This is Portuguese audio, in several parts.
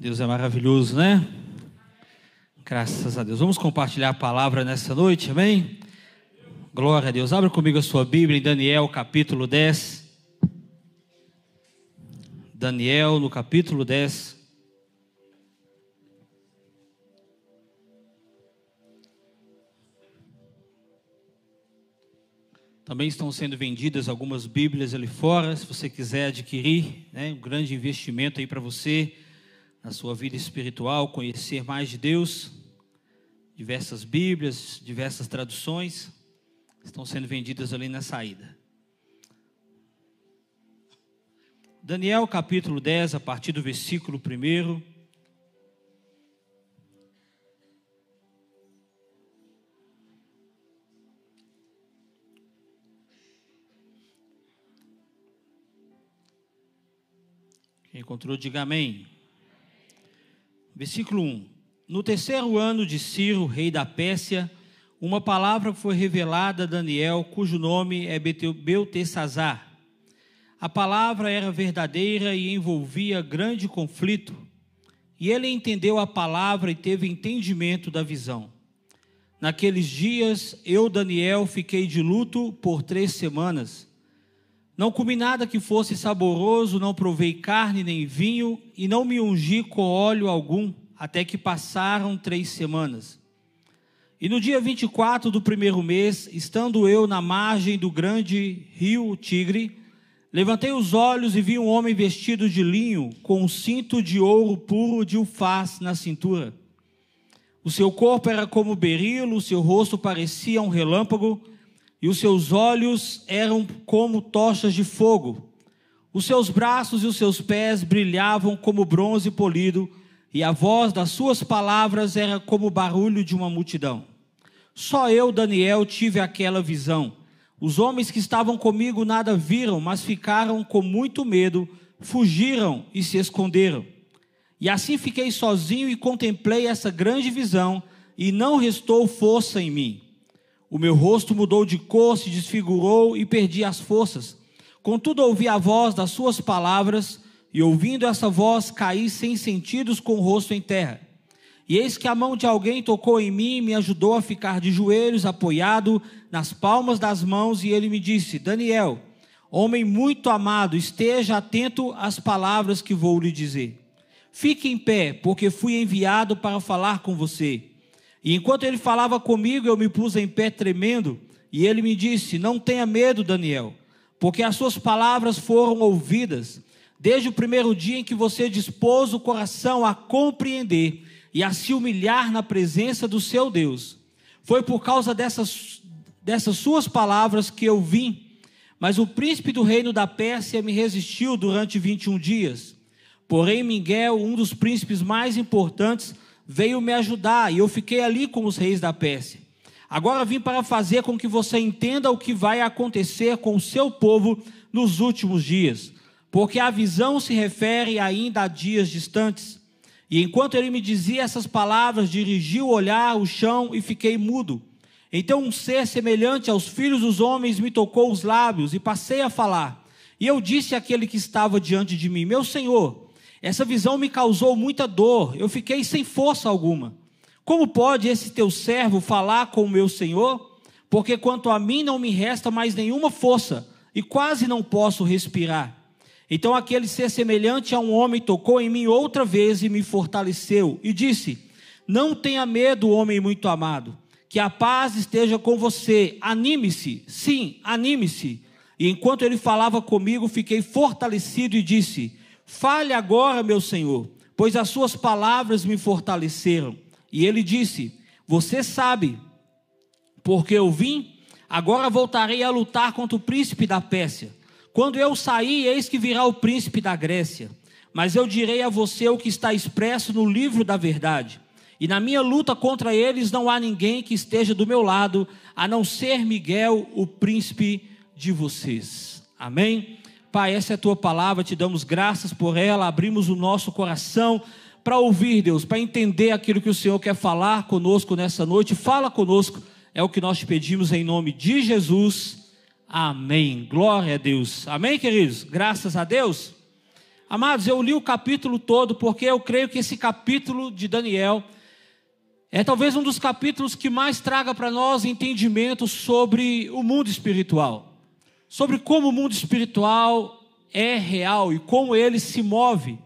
Deus é maravilhoso, né? Graças a Deus. Vamos compartilhar a palavra nessa noite, amém? Glória a Deus. Abra comigo a sua Bíblia em Daniel, capítulo 10. Daniel, no capítulo 10. Também estão sendo vendidas algumas Bíblias ali fora, se você quiser adquirir, né, um grande investimento aí para você na sua vida espiritual, conhecer mais de Deus. Diversas Bíblias, diversas traduções estão sendo vendidas ali na saída. Daniel capítulo 10, a partir do versículo 1. Quem encontrou, diga amém. Versículo 1: No terceiro ano de Ciro, rei da Pérsia, uma palavra foi revelada a Daniel, cujo nome é Beltesazar. A palavra era verdadeira e envolvia grande conflito. E ele entendeu a palavra e teve entendimento da visão. Naqueles dias, eu, Daniel, fiquei de luto por três semanas. Não comi nada que fosse saboroso, não provei carne nem vinho, e não me ungi com óleo algum, até que passaram três semanas. E no dia 24 do primeiro mês, estando eu na margem do grande rio Tigre, levantei os olhos e vi um homem vestido de linho, com um cinto de ouro puro de ufaz na cintura. O seu corpo era como berilo, o seu rosto parecia um relâmpago, e os seus olhos eram como tochas de fogo. Os seus braços e os seus pés brilhavam como bronze polido, e a voz das suas palavras era como o barulho de uma multidão. Só eu, Daniel, tive aquela visão. Os homens que estavam comigo nada viram, mas ficaram com muito medo, fugiram e se esconderam. E assim fiquei sozinho e contemplei essa grande visão, e não restou força em mim. O meu rosto mudou de cor, se desfigurou e perdi as forças. Contudo, ouvi a voz das suas palavras, e ouvindo essa voz, caí sem sentidos com o rosto em terra. E eis que a mão de alguém tocou em mim e me ajudou a ficar de joelhos, apoiado nas palmas das mãos, e ele me disse: Daniel, homem muito amado, esteja atento às palavras que vou lhe dizer. Fique em pé, porque fui enviado para falar com você. E enquanto ele falava comigo, eu me pus em pé tremendo, e ele me disse: Não tenha medo, Daniel, porque as suas palavras foram ouvidas, desde o primeiro dia em que você dispôs o coração a compreender e a se humilhar na presença do seu Deus. Foi por causa dessas, dessas suas palavras que eu vim, mas o príncipe do reino da Pérsia me resistiu durante 21 dias. Porém, Miguel, um dos príncipes mais importantes, veio me ajudar e eu fiquei ali com os reis da Pérsia. Agora vim para fazer com que você entenda o que vai acontecer com o seu povo nos últimos dias, porque a visão se refere ainda a dias distantes. E enquanto ele me dizia essas palavras, dirigi o olhar ao chão e fiquei mudo. Então um ser semelhante aos filhos dos homens me tocou os lábios e passei a falar. E eu disse àquele que estava diante de mim: Meu senhor, essa visão me causou muita dor, eu fiquei sem força alguma. Como pode esse teu servo falar com o meu senhor? Porque quanto a mim não me resta mais nenhuma força e quase não posso respirar. Então aquele ser semelhante a um homem tocou em mim outra vez e me fortaleceu e disse: Não tenha medo, homem muito amado, que a paz esteja com você. Anime-se, sim, anime-se. E enquanto ele falava comigo, fiquei fortalecido e disse: Fale agora, meu senhor, pois as suas palavras me fortaleceram. E ele disse: Você sabe, porque eu vim, agora voltarei a lutar contra o príncipe da Pérsia. Quando eu sair, eis que virá o príncipe da Grécia. Mas eu direi a você o que está expresso no livro da verdade. E na minha luta contra eles não há ninguém que esteja do meu lado, a não ser Miguel, o príncipe de vocês. Amém? Pai, essa é a tua palavra, te damos graças por ela, abrimos o nosso coração para ouvir, Deus, para entender aquilo que o Senhor quer falar conosco nessa noite. Fala conosco, é o que nós te pedimos em nome de Jesus. Amém. Glória a Deus. Amém, queridos? Graças a Deus. Amados, eu li o capítulo todo porque eu creio que esse capítulo de Daniel é talvez um dos capítulos que mais traga para nós entendimento sobre o mundo espiritual, sobre como o mundo espiritual é real e como ele se move.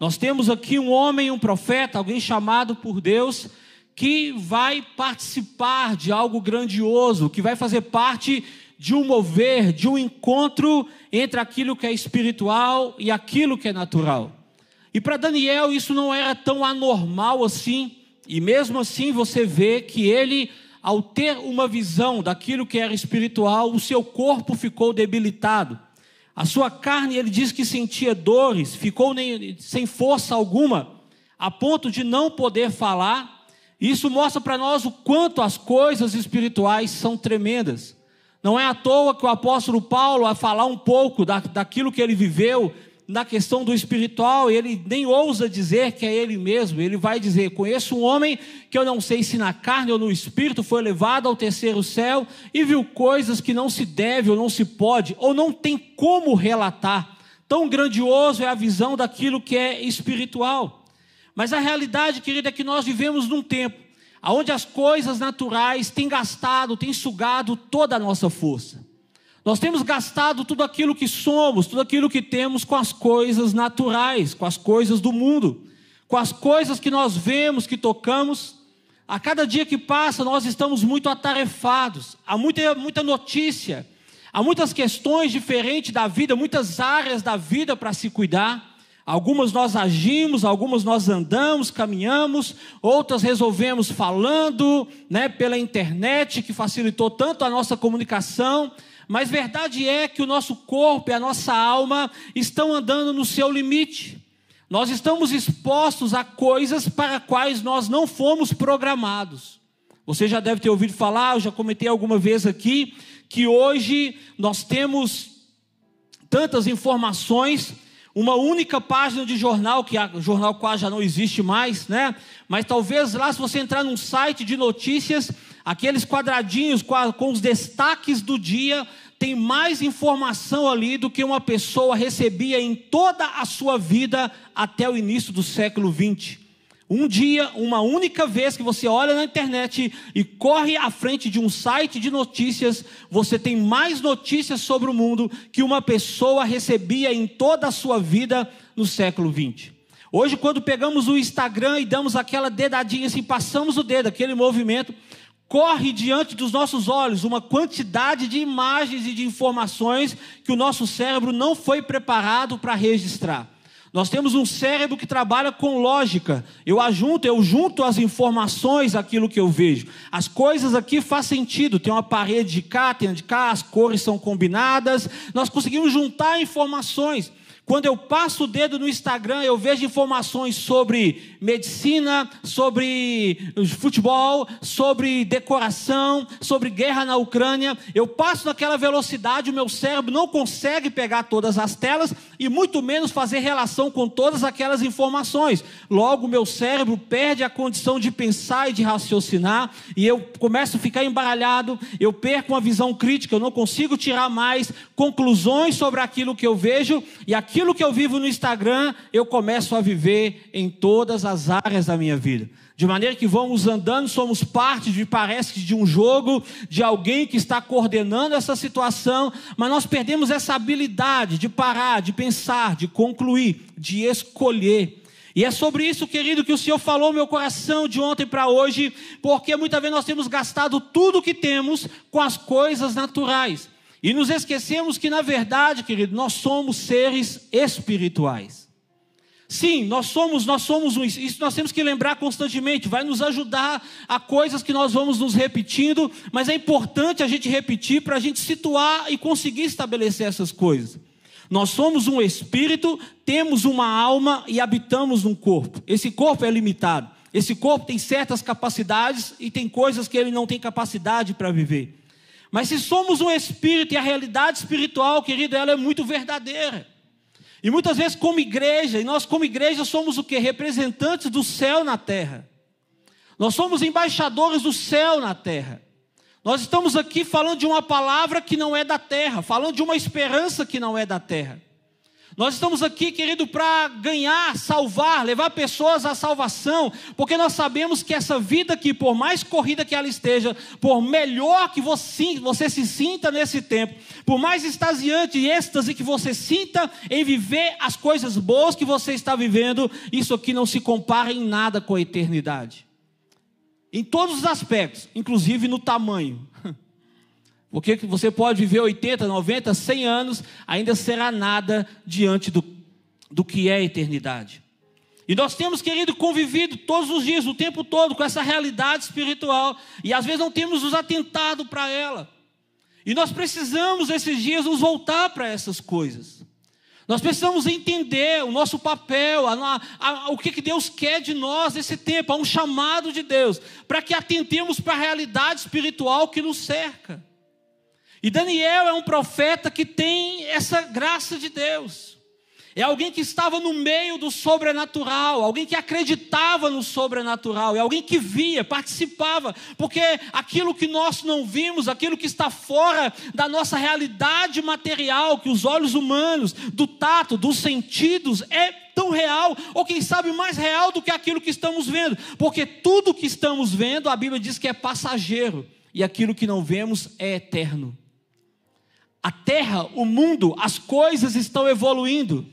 Nós temos aqui um homem, um profeta, alguém chamado por Deus, que vai participar de algo grandioso, que vai fazer parte de um mover, de um encontro entre aquilo que é espiritual e aquilo que é natural. E para Daniel isso não era tão anormal assim, e mesmo assim você vê que ele, ao ter uma visão daquilo que era espiritual, o seu corpo ficou debilitado. A sua carne, ele diz que sentia dores, ficou nem, sem força alguma, a ponto de não poder falar. Isso mostra para nós o quanto as coisas espirituais são tremendas. Não é à toa que o apóstolo Paulo, a falar um pouco da, daquilo que ele viveu na questão do espiritual, ele nem ousa dizer que é ele mesmo. Ele vai dizer: Conheço um homem que eu não sei se na carne ou no espírito foi levado ao terceiro céu e viu coisas que não se deve ou não se pode ou não tem como relatar. Tão grandioso é a visão daquilo que é espiritual. Mas a realidade, querida, é que nós vivemos num tempo onde as coisas naturais têm gastado, têm sugado toda a nossa força. Nós temos gastado tudo aquilo que somos, tudo aquilo que temos com as coisas naturais, com as coisas do mundo, com as coisas que nós vemos, que tocamos. A cada dia que passa, nós estamos muito atarefados, há muita, muita notícia, há muitas questões diferentes da vida, muitas áreas da vida para se cuidar. Algumas nós agimos, algumas nós andamos, caminhamos, outras resolvemos falando, né, pela internet, que facilitou tanto a nossa comunicação. Mas verdade é que o nosso corpo e a nossa alma estão andando no seu limite. Nós estamos expostos a coisas para quais nós não fomos programados. Você já deve ter ouvido falar, eu já comentei alguma vez aqui, que hoje nós temos tantas informações uma única página de jornal, que o jornal quase já não existe mais, né? Mas talvez lá, se você entrar num site de notícias, aqueles quadradinhos com os destaques do dia, tem mais informação ali do que uma pessoa recebia em toda a sua vida até o início do século 20. Um dia, uma única vez que você olha na internet e corre à frente de um site de notícias, você tem mais notícias sobre o mundo que uma pessoa recebia em toda a sua vida no século 20. Hoje, quando pegamos o Instagram e damos aquela dedadinha assim, passamos o dedo, aquele movimento, corre diante dos nossos olhos uma quantidade de imagens e de informações que o nosso cérebro não foi preparado para registrar. Nós temos um cérebro que trabalha com lógica. Eu ajunto, eu junto as informações aquilo que eu vejo. As coisas aqui faz sentido. Tem uma parede de cá, tem de cá, as cores são combinadas. Nós conseguimos juntar informações. Quando eu passo o dedo no Instagram, eu vejo informações sobre medicina, sobre futebol, sobre decoração, sobre guerra na Ucrânia. Eu passo naquela velocidade, o meu cérebro não consegue pegar todas as telas e muito menos fazer relação com todas aquelas informações. Logo, meu cérebro perde a condição de pensar e de raciocinar e eu começo a ficar embaralhado, eu perco uma visão crítica, eu não consigo tirar mais conclusões sobre aquilo que eu vejo e aquilo aquilo que eu vivo no Instagram, eu começo a viver em todas as áreas da minha vida. De maneira que vamos andando, somos parte de, parece de um jogo, de alguém que está coordenando essa situação, mas nós perdemos essa habilidade de parar, de pensar, de concluir, de escolher. E é sobre isso, querido, que o Senhor falou no meu coração de ontem para hoje, porque muitas vezes nós temos gastado tudo o que temos com as coisas naturais. E nos esquecemos que, na verdade, querido, nós somos seres espirituais. Sim, nós somos, nós somos um, isso nós temos que lembrar constantemente, vai nos ajudar a coisas que nós vamos nos repetindo, mas é importante a gente repetir para a gente situar e conseguir estabelecer essas coisas. Nós somos um espírito, temos uma alma e habitamos num corpo. Esse corpo é limitado. Esse corpo tem certas capacidades e tem coisas que ele não tem capacidade para viver. Mas se somos um espírito e a realidade espiritual, querido, ela é muito verdadeira. E muitas vezes, como igreja, e nós, como igreja, somos o que? Representantes do céu na terra. Nós somos embaixadores do céu na terra. Nós estamos aqui falando de uma palavra que não é da terra, falando de uma esperança que não é da terra. Nós estamos aqui, querido, para ganhar, salvar, levar pessoas à salvação, porque nós sabemos que essa vida aqui, por mais corrida que ela esteja, por melhor que você, você se sinta nesse tempo, por mais extasiante e êxtase que você sinta em viver as coisas boas que você está vivendo, isso aqui não se compara em nada com a eternidade. Em todos os aspectos, inclusive no tamanho. Porque você pode viver 80, 90, 100 anos, ainda será nada diante do, do que é a eternidade. E nós temos, querido, convivido todos os dias, o tempo todo, com essa realidade espiritual, e às vezes não temos nos atentado para ela. E nós precisamos, esses dias, nos voltar para essas coisas. Nós precisamos entender o nosso papel, a, a, o que, que Deus quer de nós nesse tempo, há um chamado de Deus, para que atentemos para a realidade espiritual que nos cerca. E Daniel é um profeta que tem essa graça de Deus. É alguém que estava no meio do sobrenatural, alguém que acreditava no sobrenatural, é alguém que via, participava, porque aquilo que nós não vimos, aquilo que está fora da nossa realidade material, que os olhos humanos, do tato, dos sentidos, é tão real, ou quem sabe mais real do que aquilo que estamos vendo, porque tudo que estamos vendo, a Bíblia diz que é passageiro, e aquilo que não vemos é eterno. A terra, o mundo, as coisas estão evoluindo.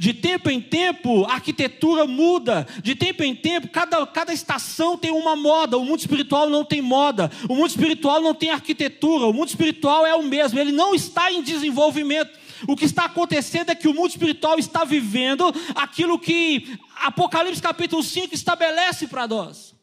De tempo em tempo, a arquitetura muda. De tempo em tempo, cada, cada estação tem uma moda. O mundo espiritual não tem moda. O mundo espiritual não tem arquitetura. O mundo espiritual é o mesmo. Ele não está em desenvolvimento. O que está acontecendo é que o mundo espiritual está vivendo aquilo que Apocalipse capítulo 5 estabelece para nós.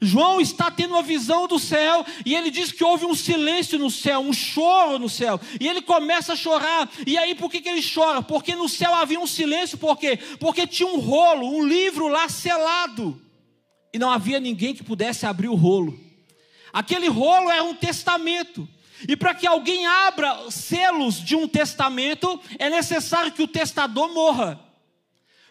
João está tendo uma visão do céu e ele diz que houve um silêncio no céu, um choro no céu. E ele começa a chorar. E aí por que, que ele chora? Porque no céu havia um silêncio, por quê? Porque tinha um rolo, um livro lá selado. E não havia ninguém que pudesse abrir o rolo. Aquele rolo era um testamento. E para que alguém abra selos de um testamento, é necessário que o testador morra.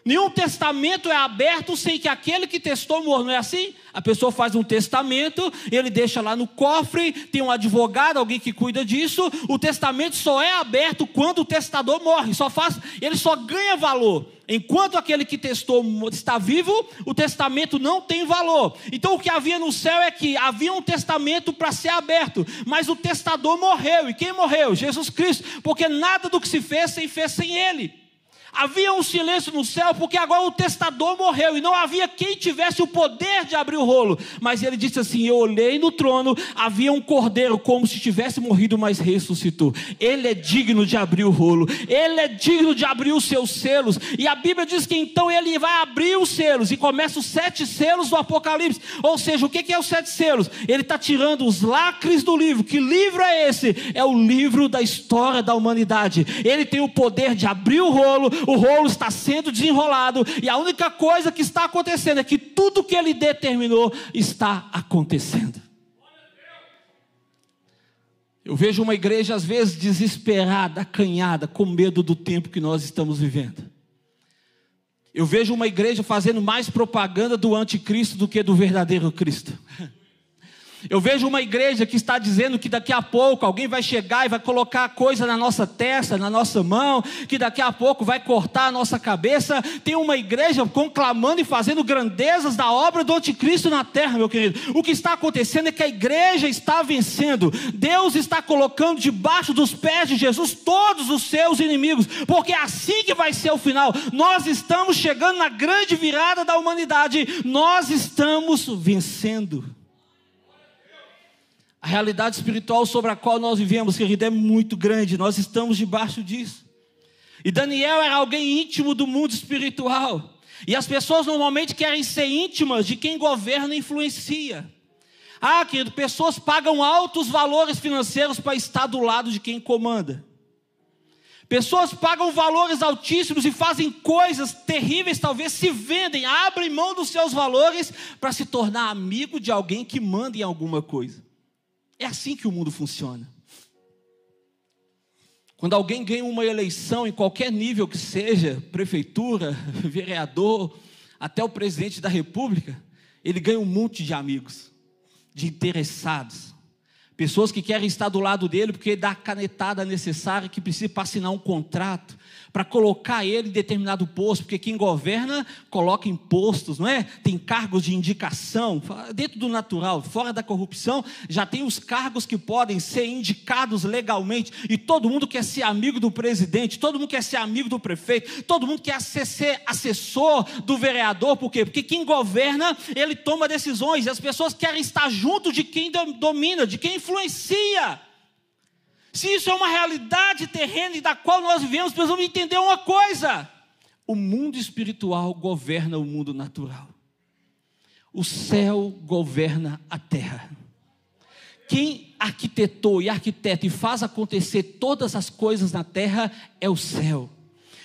Nenhum testamento é aberto sem que aquele que testou morra, não é assim? A pessoa faz um testamento, ele deixa lá no cofre, tem um advogado, alguém que cuida disso. O testamento só é aberto quando o testador morre, só faz, ele só ganha valor. Enquanto aquele que testou está vivo, o testamento não tem valor. Então o que havia no céu é que havia um testamento para ser aberto, mas o testador morreu. E quem morreu? Jesus Cristo, porque nada do que se fez se fez sem ele. Havia um silêncio no céu, porque agora o testador morreu e não havia quem tivesse o poder de abrir o rolo. Mas ele disse assim: Eu olhei no trono, havia um cordeiro como se tivesse morrido, mas ressuscitou. Ele é digno de abrir o rolo, ele é digno de abrir os seus selos. E a Bíblia diz que então ele vai abrir os selos e começa os sete selos do Apocalipse. Ou seja, o que é os sete selos? Ele está tirando os lacres do livro. Que livro é esse? É o livro da história da humanidade. Ele tem o poder de abrir o rolo o rolo está sendo desenrolado, e a única coisa que está acontecendo é que tudo que ele determinou está acontecendo. Eu vejo uma igreja às vezes desesperada, acanhada, com medo do tempo que nós estamos vivendo. Eu vejo uma igreja fazendo mais propaganda do anticristo do que do verdadeiro Cristo. Eu vejo uma igreja que está dizendo que daqui a pouco alguém vai chegar e vai colocar coisa na nossa testa, na nossa mão, que daqui a pouco vai cortar a nossa cabeça. Tem uma igreja conclamando e fazendo grandezas da obra do anticristo na terra, meu querido. O que está acontecendo é que a igreja está vencendo. Deus está colocando debaixo dos pés de Jesus todos os seus inimigos, porque é assim que vai ser o final. Nós estamos chegando na grande virada da humanidade. Nós estamos vencendo. A realidade espiritual sobre a qual nós vivemos, querido, é muito grande, nós estamos debaixo disso. E Daniel era alguém íntimo do mundo espiritual. E as pessoas normalmente querem ser íntimas de quem governa e influencia. Ah, querido, pessoas pagam altos valores financeiros para estar do lado de quem comanda. Pessoas pagam valores altíssimos e fazem coisas terríveis, talvez se vendem, abrem mão dos seus valores para se tornar amigo de alguém que manda em alguma coisa. É assim que o mundo funciona. Quando alguém ganha uma eleição em qualquer nível que seja, prefeitura, vereador, até o presidente da república, ele ganha um monte de amigos, de interessados. Pessoas que querem estar do lado dele porque dá a canetada necessária que precisa para assinar um contrato para colocar ele em determinado posto, porque quem governa coloca impostos, não é? Tem cargos de indicação, dentro do natural, fora da corrupção, já tem os cargos que podem ser indicados legalmente, e todo mundo quer ser amigo do presidente, todo mundo quer ser amigo do prefeito, todo mundo quer ser assessor do vereador, por quê? Porque quem governa, ele toma decisões, e as pessoas querem estar junto de quem domina, de quem influencia. Se isso é uma realidade terrena e da qual nós vivemos, precisamos entender uma coisa: o mundo espiritual governa o mundo natural, o céu governa a terra. Quem arquitetou e arquiteta e faz acontecer todas as coisas na terra é o céu.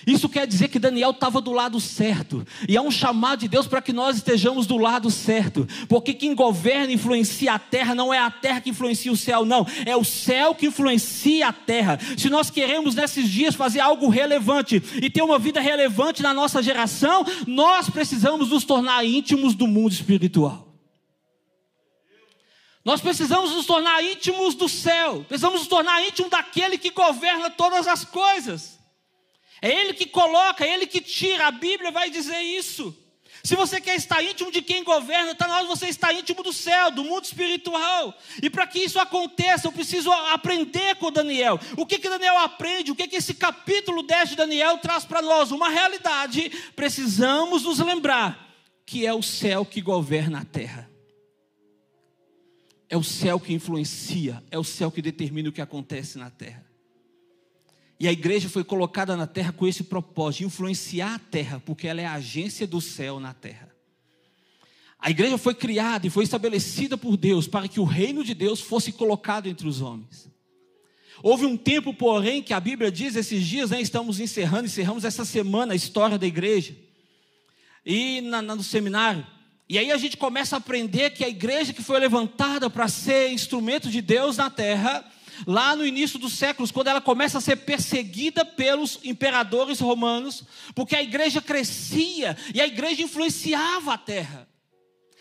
Isso quer dizer que Daniel estava do lado certo. E há um chamado de Deus para que nós estejamos do lado certo. Porque quem governa e influencia a terra não é a terra que influencia o céu, não. É o céu que influencia a terra. Se nós queremos nesses dias fazer algo relevante e ter uma vida relevante na nossa geração, nós precisamos nos tornar íntimos do mundo espiritual. Nós precisamos nos tornar íntimos do céu, precisamos nos tornar íntimos daquele que governa todas as coisas. É Ele que coloca, é Ele que tira. A Bíblia vai dizer isso. Se você quer estar íntimo de quem governa, está na hora de você estar íntimo do céu, do mundo espiritual. E para que isso aconteça, eu preciso aprender com Daniel. O que, que Daniel aprende? O que, que esse capítulo 10 de Daniel traz para nós? Uma realidade. Precisamos nos lembrar que é o céu que governa a terra. É o céu que influencia, é o céu que determina o que acontece na terra. E a igreja foi colocada na terra com esse propósito, influenciar a terra, porque ela é a agência do céu na terra. A igreja foi criada e foi estabelecida por Deus para que o reino de Deus fosse colocado entre os homens. Houve um tempo, porém, que a Bíblia diz, esses dias, né, estamos encerrando, encerramos essa semana a história da igreja. E na, no seminário. E aí a gente começa a aprender que a igreja que foi levantada para ser instrumento de Deus na terra, lá no início dos séculos, quando ela começa a ser perseguida pelos imperadores romanos, porque a igreja crescia e a igreja influenciava a terra.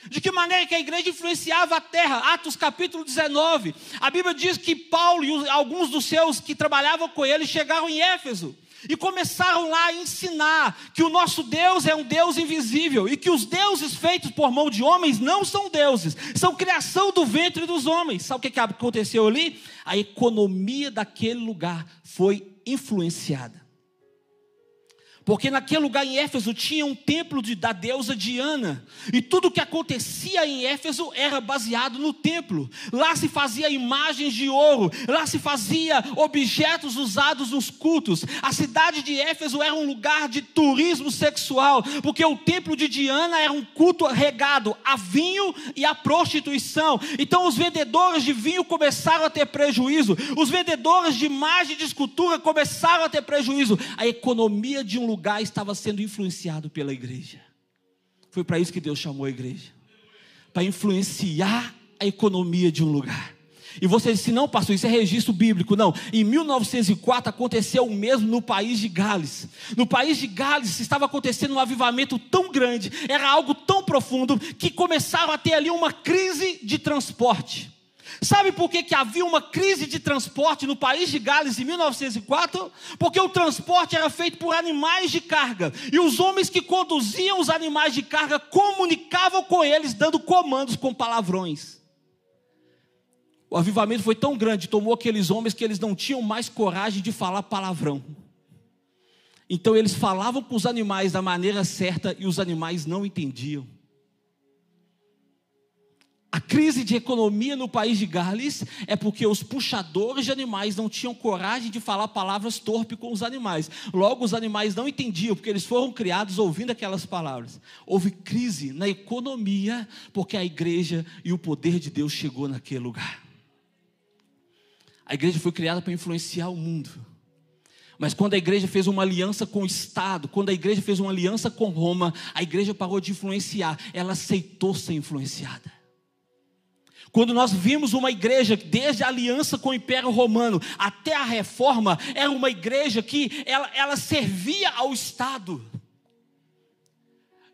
De que maneira que a igreja influenciava a terra? Atos capítulo 19. A Bíblia diz que Paulo e alguns dos seus que trabalhavam com ele chegaram em Éfeso e começaram lá a ensinar que o nosso Deus é um Deus invisível e que os deuses feitos por mão de homens não são deuses, são criação do ventre dos homens. Sabe o que aconteceu ali? A economia daquele lugar foi influenciada. Porque naquele lugar em Éfeso tinha um templo de, da deusa Diana. E tudo o que acontecia em Éfeso era baseado no templo. Lá se fazia imagens de ouro. Lá se fazia objetos usados nos cultos. A cidade de Éfeso era um lugar de turismo sexual. Porque o templo de Diana era um culto regado a vinho e a prostituição. Então os vendedores de vinho começaram a ter prejuízo. Os vendedores de imagem de escultura começaram a ter prejuízo. A economia de um lugar lugar estava sendo influenciado pela igreja. Foi para isso que Deus chamou a igreja para influenciar a economia de um lugar. E você disse, não, pastor, isso é registro bíblico. Não, em 1904 aconteceu o mesmo no país de Gales. No país de Gales estava acontecendo um avivamento tão grande, era algo tão profundo, que começaram a ter ali uma crise de transporte. Sabe por que, que havia uma crise de transporte no país de Gales em 1904? Porque o transporte era feito por animais de carga. E os homens que conduziam os animais de carga comunicavam com eles, dando comandos com palavrões. O avivamento foi tão grande, tomou aqueles homens que eles não tinham mais coragem de falar palavrão. Então eles falavam com os animais da maneira certa e os animais não entendiam. A crise de economia no país de Gales é porque os puxadores de animais não tinham coragem de falar palavras torpes com os animais. Logo, os animais não entendiam, porque eles foram criados ouvindo aquelas palavras. Houve crise na economia, porque a igreja e o poder de Deus chegou naquele lugar. A igreja foi criada para influenciar o mundo. Mas quando a igreja fez uma aliança com o Estado, quando a igreja fez uma aliança com Roma, a igreja parou de influenciar, ela aceitou ser influenciada. Quando nós vimos uma igreja, desde a aliança com o Império Romano até a reforma, era uma igreja que ela, ela servia ao Estado.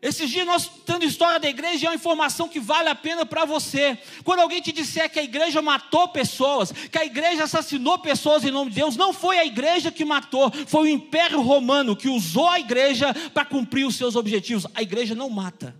Esses dias nós tendo história da igreja é uma informação que vale a pena para você. Quando alguém te disser que a igreja matou pessoas, que a igreja assassinou pessoas em nome de Deus, não foi a igreja que matou, foi o Império Romano que usou a igreja para cumprir os seus objetivos. A igreja não mata.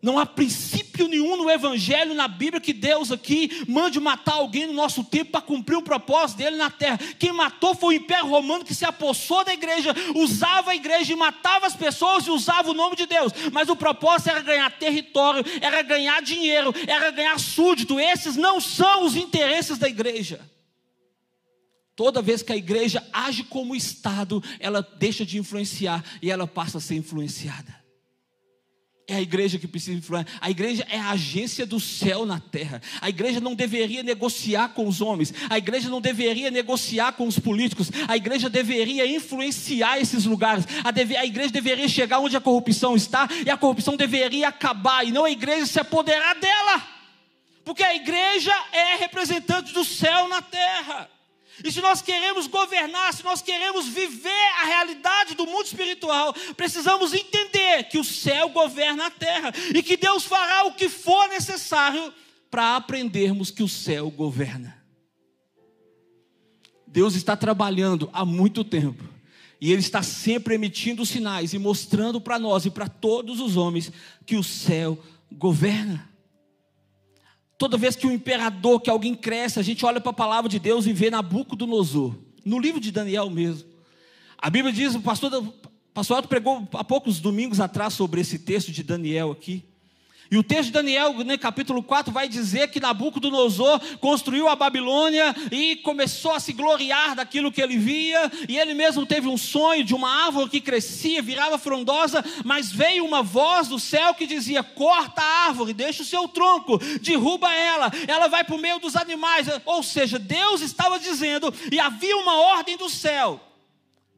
Não há princípio nenhum no Evangelho, na Bíblia, que Deus aqui mande matar alguém no nosso tempo para cumprir o propósito dele na terra. Quem matou foi o Império Romano que se apossou da igreja, usava a igreja e matava as pessoas e usava o nome de Deus. Mas o propósito era ganhar território, era ganhar dinheiro, era ganhar súdito. Esses não são os interesses da igreja. Toda vez que a igreja age como Estado, ela deixa de influenciar e ela passa a ser influenciada. É a igreja que precisa influenciar. A igreja é a agência do céu na terra. A igreja não deveria negociar com os homens. A igreja não deveria negociar com os políticos. A igreja deveria influenciar esses lugares. A, deve, a igreja deveria chegar onde a corrupção está e a corrupção deveria acabar e não a igreja se apoderar dela. Porque a igreja é representante do céu na terra. E se nós queremos governar, se nós queremos viver a realidade do mundo espiritual, precisamos entender que o céu governa a terra e que Deus fará o que for necessário para aprendermos que o céu governa. Deus está trabalhando há muito tempo e Ele está sempre emitindo sinais e mostrando para nós e para todos os homens que o céu governa. Toda vez que o imperador, que alguém cresce, a gente olha para a palavra de Deus e vê Nabucodonosor. No livro de Daniel mesmo. A Bíblia diz, o pastor, o pastor Alto pregou há poucos domingos atrás sobre esse texto de Daniel aqui. E o texto de Daniel, né, capítulo 4, vai dizer que Nabucodonosor construiu a Babilônia e começou a se gloriar daquilo que ele via, e ele mesmo teve um sonho de uma árvore que crescia, virava frondosa, mas veio uma voz do céu que dizia: corta a árvore, deixa o seu tronco, derruba ela, ela vai para o meio dos animais. Ou seja, Deus estava dizendo, e havia uma ordem do céu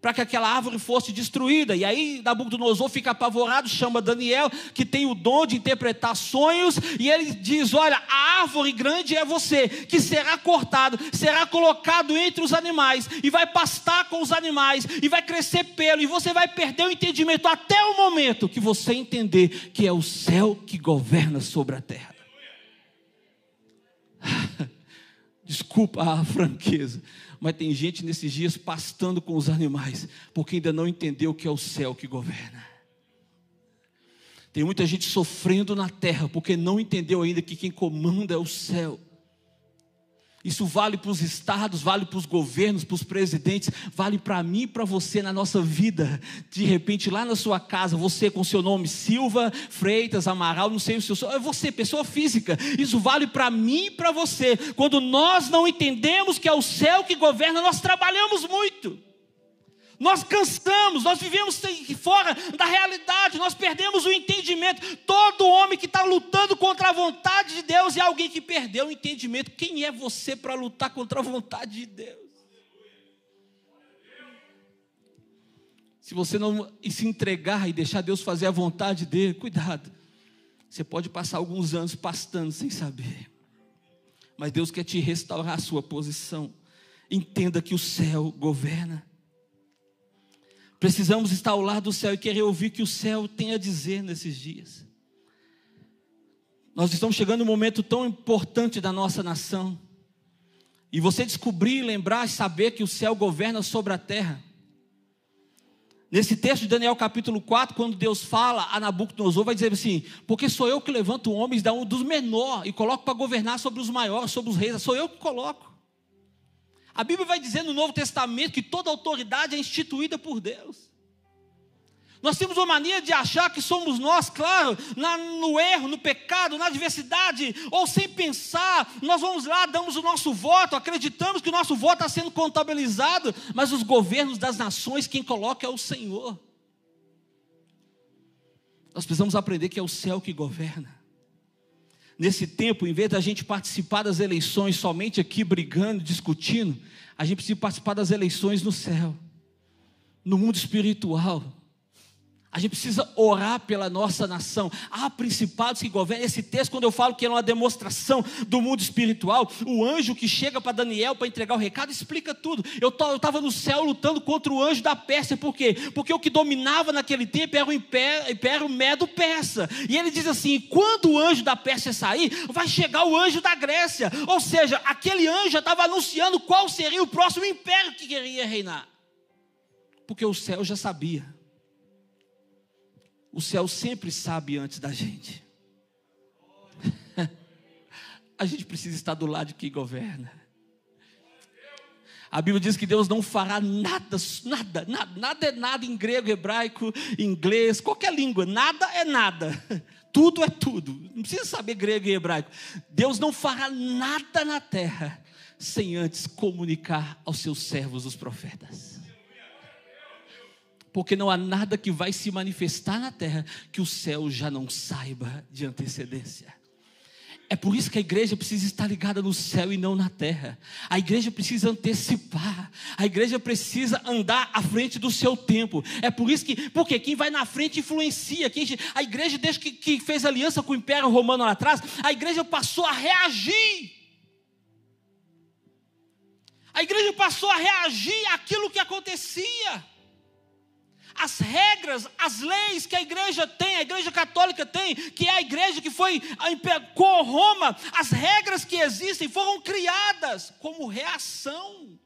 para que aquela árvore fosse destruída. E aí Nabucodonosor fica apavorado, chama Daniel, que tem o dom de interpretar sonhos, e ele diz: Olha, a árvore grande é você, que será cortado, será colocado entre os animais, e vai pastar com os animais, e vai crescer pelo, e você vai perder o entendimento até o momento que você entender que é o céu que governa sobre a terra. Desculpa a franqueza mas tem gente nesses dias pastando com os animais, porque ainda não entendeu que é o céu que governa. Tem muita gente sofrendo na terra, porque não entendeu ainda que quem comanda é o céu. Isso vale para os estados, vale para os governos, para os presidentes, vale para mim e para você na nossa vida. De repente, lá na sua casa, você com seu nome Silva, Freitas, Amaral, não sei o seu, é você, pessoa física. Isso vale para mim e para você. Quando nós não entendemos que é o céu que governa, nós trabalhamos muito. Nós cansamos, nós vivemos fora da realidade, nós perdemos o entendimento. Todo homem que está lutando contra a vontade de Deus é alguém que perdeu o entendimento. Quem é você para lutar contra a vontade de Deus? Se você não se entregar e deixar Deus fazer a vontade dele, cuidado. Você pode passar alguns anos pastando sem saber. Mas Deus quer te restaurar a sua posição. Entenda que o céu governa. Precisamos estar ao lado do céu e querer ouvir o que o céu tem a dizer nesses dias. Nós estamos chegando num momento tão importante da nossa nação. E você descobrir, lembrar e saber que o céu governa sobre a terra. Nesse texto de Daniel capítulo 4, quando Deus fala a Nabucodonosor, vai dizer assim: Porque sou eu que levanto homens da um dos menores e coloco para governar sobre os maiores, sobre os reis, sou eu que coloco. A Bíblia vai dizer no Novo Testamento que toda autoridade é instituída por Deus. Nós temos uma mania de achar que somos nós, claro, na, no erro, no pecado, na adversidade, ou sem pensar, nós vamos lá, damos o nosso voto, acreditamos que o nosso voto está sendo contabilizado, mas os governos das nações, quem coloca é o Senhor. Nós precisamos aprender que é o céu que governa. Nesse tempo, em vez da gente participar das eleições somente aqui brigando, discutindo, a gente precisa participar das eleições no céu, no mundo espiritual. A gente precisa orar pela nossa nação. Há principados que governam. Esse texto, quando eu falo que é uma demonstração do mundo espiritual, o anjo que chega para Daniel para entregar o recado explica tudo. Eu estava no céu lutando contra o anjo da Pérsia. Por quê? Porque o que dominava naquele tempo era o império, império Medo-Persa. E ele diz assim: quando o anjo da Pérsia sair, vai chegar o anjo da Grécia. Ou seja, aquele anjo já estava anunciando qual seria o próximo império que queria reinar. Porque o céu já sabia. O céu sempre sabe antes da gente. a gente precisa estar do lado de quem governa. A Bíblia diz que Deus não fará nada, nada, nada, nada é nada em grego, hebraico, inglês, qualquer língua, nada é nada. Tudo é tudo. Não precisa saber grego e hebraico. Deus não fará nada na terra sem antes comunicar aos seus servos, os profetas porque não há nada que vai se manifestar na terra que o céu já não saiba de antecedência. É por isso que a igreja precisa estar ligada no céu e não na terra. A igreja precisa antecipar. A igreja precisa andar à frente do seu tempo. É por isso que, porque quem vai na frente influencia. Quem, a igreja, desde que, que fez aliança com o Império Romano lá atrás, a igreja passou a reagir. A igreja passou a reagir àquilo que acontecia as regras, as leis que a igreja tem, a igreja católica tem, que é a igreja que foi com Roma, as regras que existem foram criadas como reação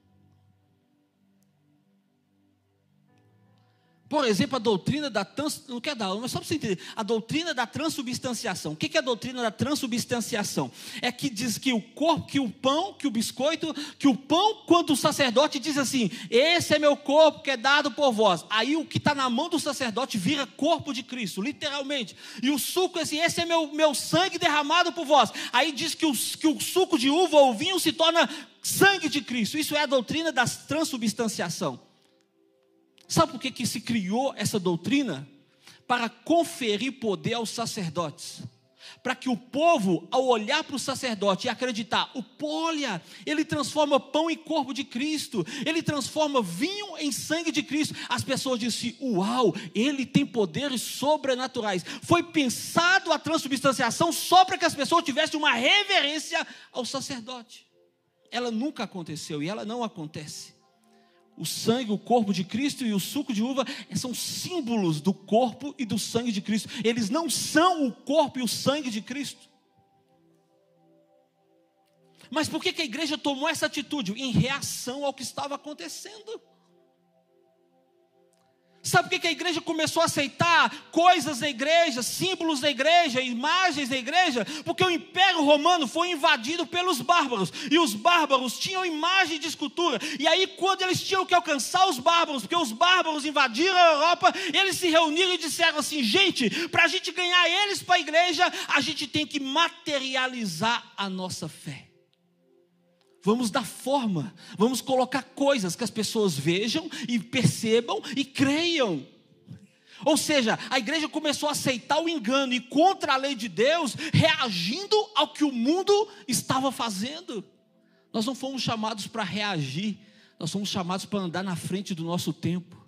Por exemplo, a doutrina da trans, não quer dar, mas só para você entender, a doutrina da transubstanciação. O que é a doutrina da transubstanciação? É que diz que o corpo, que o pão, que o biscoito, que o pão, quando o sacerdote diz assim: esse é meu corpo que é dado por vós. Aí o que está na mão do sacerdote vira corpo de Cristo, literalmente. E o suco é assim: esse é meu, meu sangue derramado por vós. Aí diz que o, que o suco de uva ou vinho se torna sangue de Cristo. Isso é a doutrina da transubstanciação. Sabe por que, que se criou essa doutrina? Para conferir poder aos sacerdotes. Para que o povo, ao olhar para o sacerdote e acreditar, o olha, ele transforma pão em corpo de Cristo, ele transforma vinho em sangue de Cristo. As pessoas dizem: Uau, ele tem poderes sobrenaturais. Foi pensado a transubstanciação só para que as pessoas tivessem uma reverência ao sacerdote. Ela nunca aconteceu e ela não acontece o sangue, o corpo de Cristo e o suco de uva são símbolos do corpo e do sangue de Cristo. Eles não são o corpo e o sangue de Cristo. Mas por que, que a igreja tomou essa atitude? Em reação ao que estava acontecendo. Sabe por que a igreja começou a aceitar coisas da igreja, símbolos da igreja, imagens da igreja? Porque o Império Romano foi invadido pelos bárbaros, e os bárbaros tinham imagem de escultura, e aí, quando eles tinham que alcançar os bárbaros, porque os bárbaros invadiram a Europa, eles se reuniram e disseram assim: gente, para a gente ganhar eles para a igreja, a gente tem que materializar a nossa fé. Vamos dar forma, vamos colocar coisas que as pessoas vejam e percebam e creiam. Ou seja, a igreja começou a aceitar o engano e contra a lei de Deus, reagindo ao que o mundo estava fazendo. Nós não fomos chamados para reagir, nós fomos chamados para andar na frente do nosso tempo.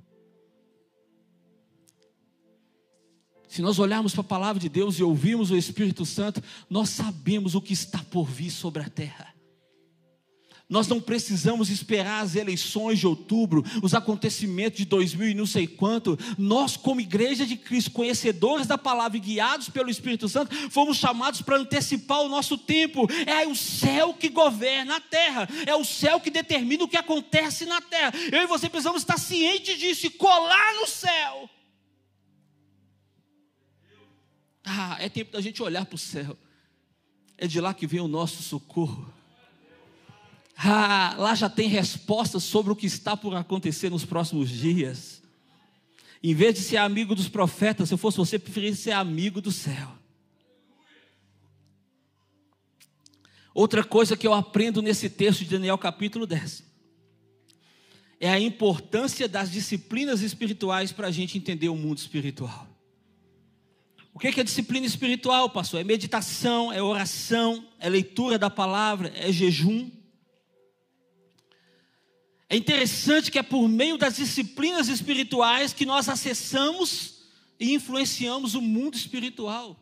Se nós olharmos para a palavra de Deus e ouvirmos o Espírito Santo, nós sabemos o que está por vir sobre a terra. Nós não precisamos esperar as eleições de outubro, os acontecimentos de 2000 e não sei quanto. Nós, como igreja de Cristo, conhecedores da palavra e guiados pelo Espírito Santo, fomos chamados para antecipar o nosso tempo. É o céu que governa a terra, é o céu que determina o que acontece na terra. Eu e você precisamos estar cientes disso e colar no céu. Ah, é tempo da gente olhar para o céu. É de lá que vem o nosso socorro. Ah, lá já tem respostas sobre o que está por acontecer nos próximos dias. Em vez de ser amigo dos profetas, se eu fosse você, preferia ser amigo do céu. Outra coisa que eu aprendo nesse texto de Daniel capítulo 10 é a importância das disciplinas espirituais para a gente entender o mundo espiritual. O que é disciplina espiritual, pastor? É meditação, é oração, é leitura da palavra, é jejum. É interessante que é por meio das disciplinas espirituais que nós acessamos e influenciamos o mundo espiritual.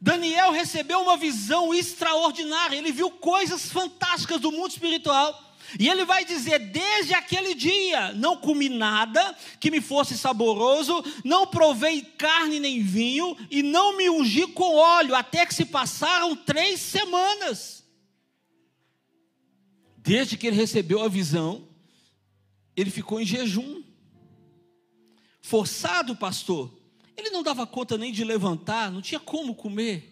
Daniel recebeu uma visão extraordinária, ele viu coisas fantásticas do mundo espiritual. E ele vai dizer: desde aquele dia não comi nada que me fosse saboroso, não provei carne nem vinho, e não me ungi com óleo, até que se passaram três semanas. Desde que ele recebeu a visão, ele ficou em jejum. Forçado, pastor. Ele não dava conta nem de levantar, não tinha como comer.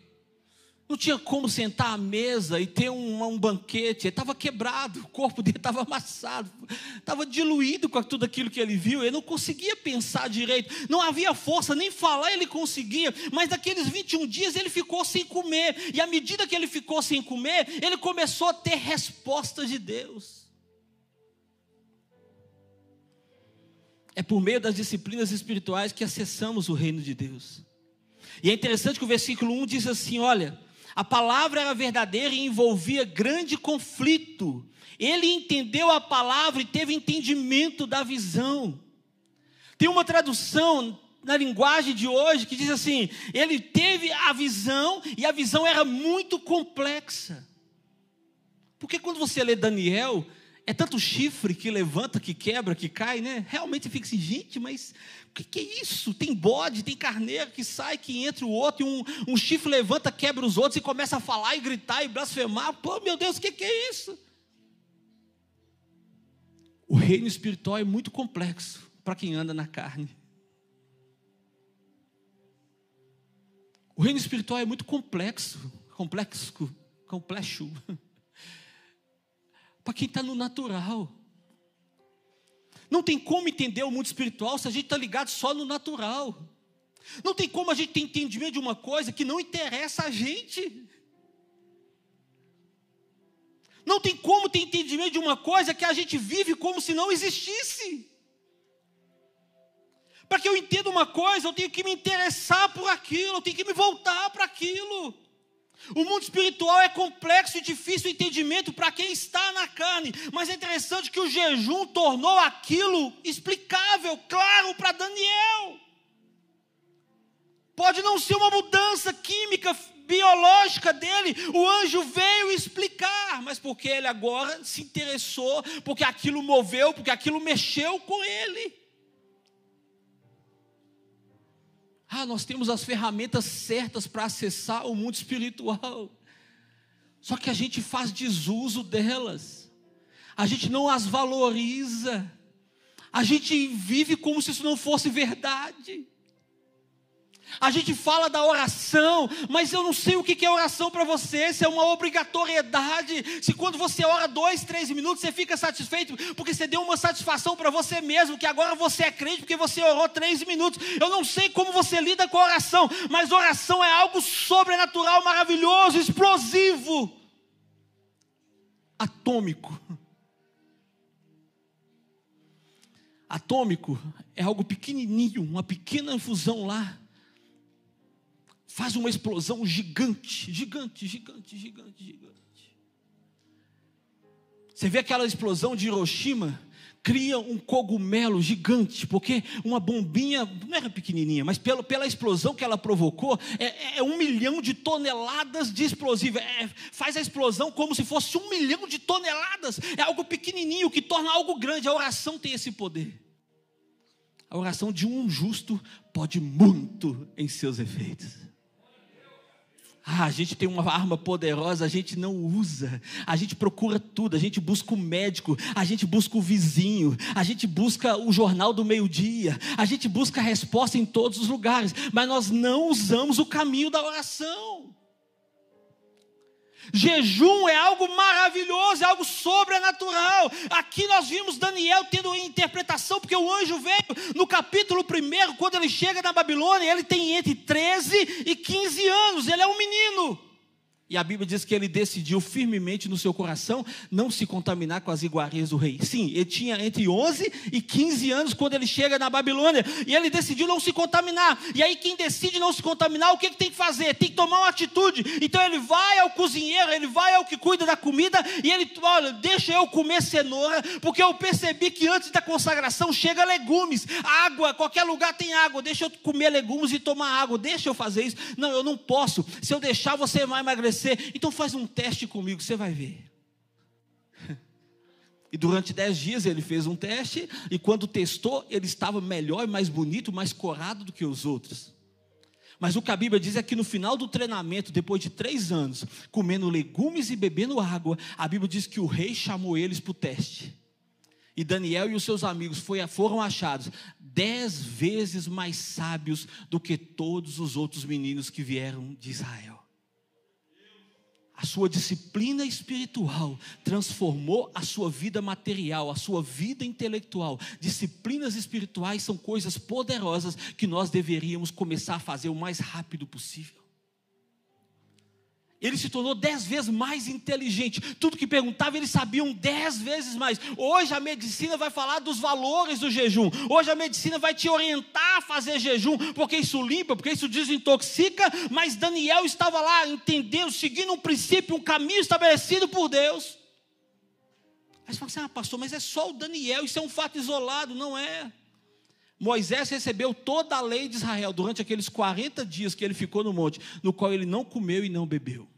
Não tinha como sentar à mesa e ter um, um banquete, ele estava quebrado, o corpo dele estava amassado, estava diluído com tudo aquilo que ele viu, ele não conseguia pensar direito, não havia força, nem falar ele conseguia, mas naqueles 21 dias ele ficou sem comer, e à medida que ele ficou sem comer, ele começou a ter respostas de Deus. É por meio das disciplinas espirituais que acessamos o reino de Deus. E é interessante que o versículo 1 diz assim: olha a palavra era verdadeira e envolvia grande conflito. Ele entendeu a palavra e teve entendimento da visão. Tem uma tradução na linguagem de hoje que diz assim: ele teve a visão e a visão era muito complexa. Porque quando você lê Daniel, é tanto chifre que levanta, que quebra, que cai, né? Realmente fica assim, gente, mas que, que, é isso? Tem bode, tem carneiro que sai, que entra o outro, e um, um chifre levanta, quebra os outros e começa a falar e gritar e blasfemar. Pô, meu Deus, o que, que é isso? O reino espiritual é muito complexo para quem anda na carne. O reino espiritual é muito complexo, complexo, complexo para quem está no natural. Não tem como entender o mundo espiritual se a gente está ligado só no natural. Não tem como a gente ter entendimento de uma coisa que não interessa a gente. Não tem como ter entendimento de uma coisa que a gente vive como se não existisse. Para que eu entenda uma coisa, eu tenho que me interessar por aquilo, eu tenho que me voltar para aquilo. O mundo espiritual é complexo e difícil de entendimento para quem está na carne, mas é interessante que o jejum tornou aquilo explicável, claro para Daniel. Pode não ser uma mudança química, biológica dele, o anjo veio explicar, mas porque ele agora se interessou, porque aquilo moveu, porque aquilo mexeu com ele. Ah, nós temos as ferramentas certas para acessar o mundo espiritual. Só que a gente faz desuso delas. A gente não as valoriza. A gente vive como se isso não fosse verdade. A gente fala da oração, mas eu não sei o que é oração para você, se é uma obrigatoriedade, se quando você ora dois, três minutos, você fica satisfeito, porque você deu uma satisfação para você mesmo, que agora você é crente porque você orou três minutos. Eu não sei como você lida com a oração, mas oração é algo sobrenatural, maravilhoso, explosivo, atômico. Atômico é algo pequenininho, uma pequena infusão lá faz uma explosão gigante, gigante, gigante, gigante, gigante. Você vê aquela explosão de Hiroshima, cria um cogumelo gigante, porque uma bombinha, não era pequenininha, mas pela, pela explosão que ela provocou, é, é um milhão de toneladas de explosivo. É, faz a explosão como se fosse um milhão de toneladas. É algo pequenininho que torna algo grande. A oração tem esse poder. A oração de um justo pode muito em seus efeitos. Ah, a gente tem uma arma poderosa, a gente não usa. A gente procura tudo, a gente busca o médico, a gente busca o vizinho, a gente busca o jornal do meio-dia, a gente busca a resposta em todos os lugares, mas nós não usamos o caminho da oração. Jejum é algo maravilhoso, é algo sobrenatural. Aqui nós vimos Daniel tendo interpretação, porque o anjo veio no capítulo 1, quando ele chega na Babilônia, ele tem entre 13 e 15 anos, ele é um menino. E a Bíblia diz que ele decidiu firmemente no seu coração não se contaminar com as iguarias do rei. Sim, ele tinha entre 11 e 15 anos quando ele chega na Babilônia. E ele decidiu não se contaminar. E aí, quem decide não se contaminar, o que, que tem que fazer? Tem que tomar uma atitude. Então, ele vai ao cozinheiro, ele vai ao que cuida da comida. E ele, olha, deixa eu comer cenoura. Porque eu percebi que antes da consagração chega legumes, água. Qualquer lugar tem água. Deixa eu comer legumes e tomar água. Deixa eu fazer isso. Não, eu não posso. Se eu deixar, você vai emagrecer então faz um teste comigo, você vai ver. E durante dez dias ele fez um teste, e quando testou, ele estava melhor mais bonito, mais corado do que os outros. Mas o que a Bíblia diz é que no final do treinamento, depois de três anos, comendo legumes e bebendo água, a Bíblia diz que o rei chamou eles para o teste. E Daniel e os seus amigos foram achados dez vezes mais sábios do que todos os outros meninos que vieram de Israel. A sua disciplina espiritual transformou a sua vida material, a sua vida intelectual. Disciplinas espirituais são coisas poderosas que nós deveríamos começar a fazer o mais rápido possível. Ele se tornou dez vezes mais inteligente. Tudo que perguntava, eles sabiam dez vezes mais. Hoje a medicina vai falar dos valores do jejum. Hoje a medicina vai te orientar a fazer jejum, porque isso limpa, porque isso desintoxica. Mas Daniel estava lá entendendo, seguindo um princípio, um caminho estabelecido por Deus. Aí você fala assim: ah, pastor, mas é só o Daniel, isso é um fato isolado. Não é. Moisés recebeu toda a lei de Israel durante aqueles 40 dias que ele ficou no monte, no qual ele não comeu e não bebeu.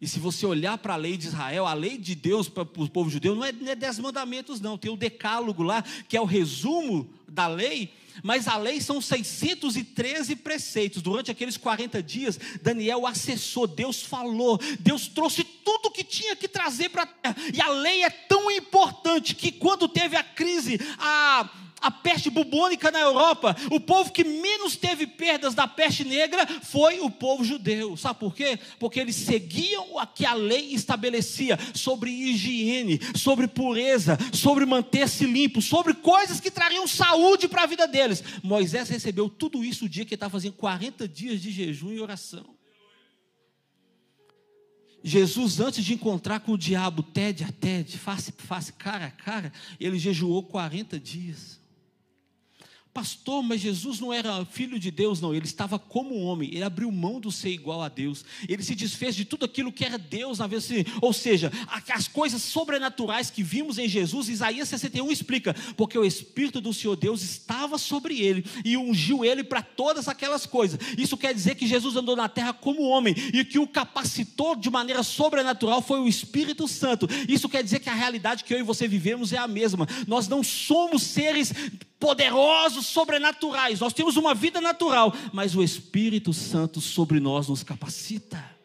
E se você olhar para a lei de Israel, a lei de Deus para o povo judeu não é, não é dez mandamentos, não. Tem o decálogo lá, que é o resumo da lei, mas a lei são 613 preceitos. Durante aqueles 40 dias, Daniel acessou, Deus falou, Deus trouxe tudo que tinha que trazer para a terra. E a lei é importante que quando teve a crise, a a peste bubônica na Europa, o povo que menos teve perdas da peste negra foi o povo judeu. Sabe por quê? Porque eles seguiam o que a lei estabelecia sobre higiene, sobre pureza, sobre manter-se limpo, sobre coisas que trariam saúde para a vida deles. Moisés recebeu tudo isso o dia que ele estava fazendo 40 dias de jejum e oração. Jesus, antes de encontrar com o diabo, tede a tede, face a face, cara a cara, ele jejuou 40 dias. Pastor, mas Jesus não era filho de Deus, não. Ele estava como homem. Ele abriu mão do ser igual a Deus. Ele se desfez de tudo aquilo que era Deus na vez. Ou seja, as coisas sobrenaturais que vimos em Jesus, Isaías 61 explica: porque o Espírito do Senhor Deus estava sobre ele e ungiu ele para todas aquelas coisas. Isso quer dizer que Jesus andou na terra como homem e que o capacitou de maneira sobrenatural foi o Espírito Santo. Isso quer dizer que a realidade que eu e você vivemos é a mesma. Nós não somos seres poderosos, sobrenaturais. Nós temos uma vida natural, mas o Espírito Santo sobre nós nos capacita.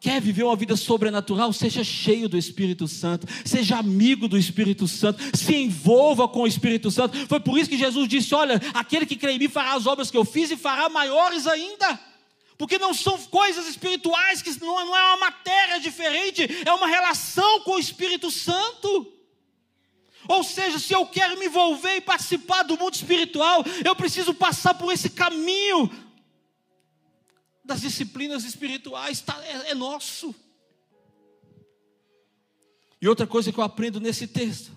Quer viver uma vida sobrenatural? Seja cheio do Espírito Santo, seja amigo do Espírito Santo, se envolva com o Espírito Santo. Foi por isso que Jesus disse: Olha, aquele que crê em mim fará as obras que eu fiz e fará maiores ainda. Porque não são coisas espirituais, que não é uma matéria diferente, é uma relação com o Espírito Santo. Ou seja, se eu quero me envolver e participar do mundo espiritual, eu preciso passar por esse caminho das disciplinas espirituais, tá, é, é nosso. E outra coisa que eu aprendo nesse texto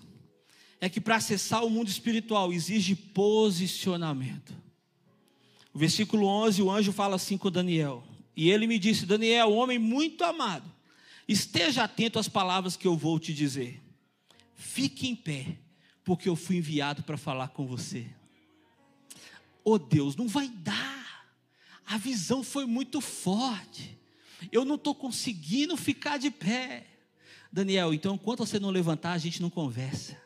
é que para acessar o mundo espiritual exige posicionamento. O versículo 11, o anjo fala assim com Daniel. E ele me disse: Daniel, homem muito amado, esteja atento às palavras que eu vou te dizer. Fique em pé, porque eu fui enviado para falar com você. Oh Deus, não vai dar. A visão foi muito forte. Eu não estou conseguindo ficar de pé. Daniel, então enquanto você não levantar, a gente não conversa.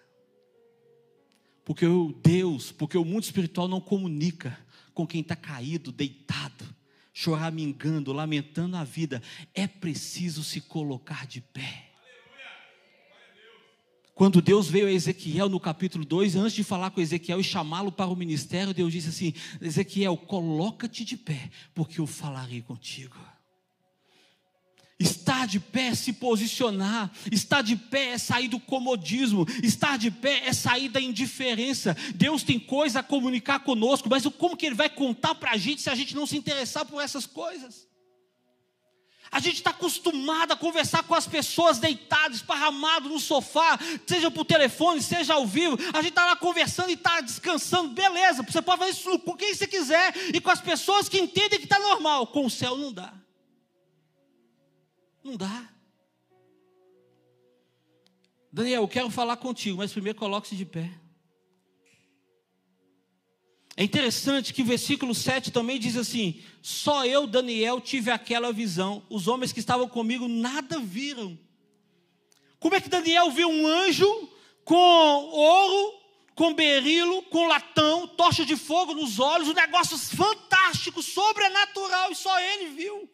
Porque o Deus, porque o mundo espiritual não comunica com quem está caído, deitado, choramingando, lamentando a vida. É preciso se colocar de pé. Quando Deus veio a Ezequiel no capítulo 2, antes de falar com Ezequiel e chamá-lo para o ministério, Deus disse assim: Ezequiel, coloca-te de pé, porque eu falarei contigo. Estar de pé é se posicionar, estar de pé é sair do comodismo, estar de pé é sair da indiferença. Deus tem coisa a comunicar conosco, mas como que Ele vai contar para a gente se a gente não se interessar por essas coisas? A gente está acostumado a conversar com as pessoas deitadas, esparramado no sofá, seja por telefone, seja ao vivo. A gente está lá conversando e está descansando, beleza. Você pode fazer isso com quem você quiser e com as pessoas que entendem que está normal. Com o céu não dá. Não dá. Daniel, eu quero falar contigo, mas primeiro coloque-se de pé. É interessante que o versículo 7 também diz assim: Só eu, Daniel, tive aquela visão, os homens que estavam comigo nada viram. Como é que Daniel viu um anjo com ouro, com berilo, com latão, tocha de fogo nos olhos, um negócio fantástico, sobrenatural, e só ele viu?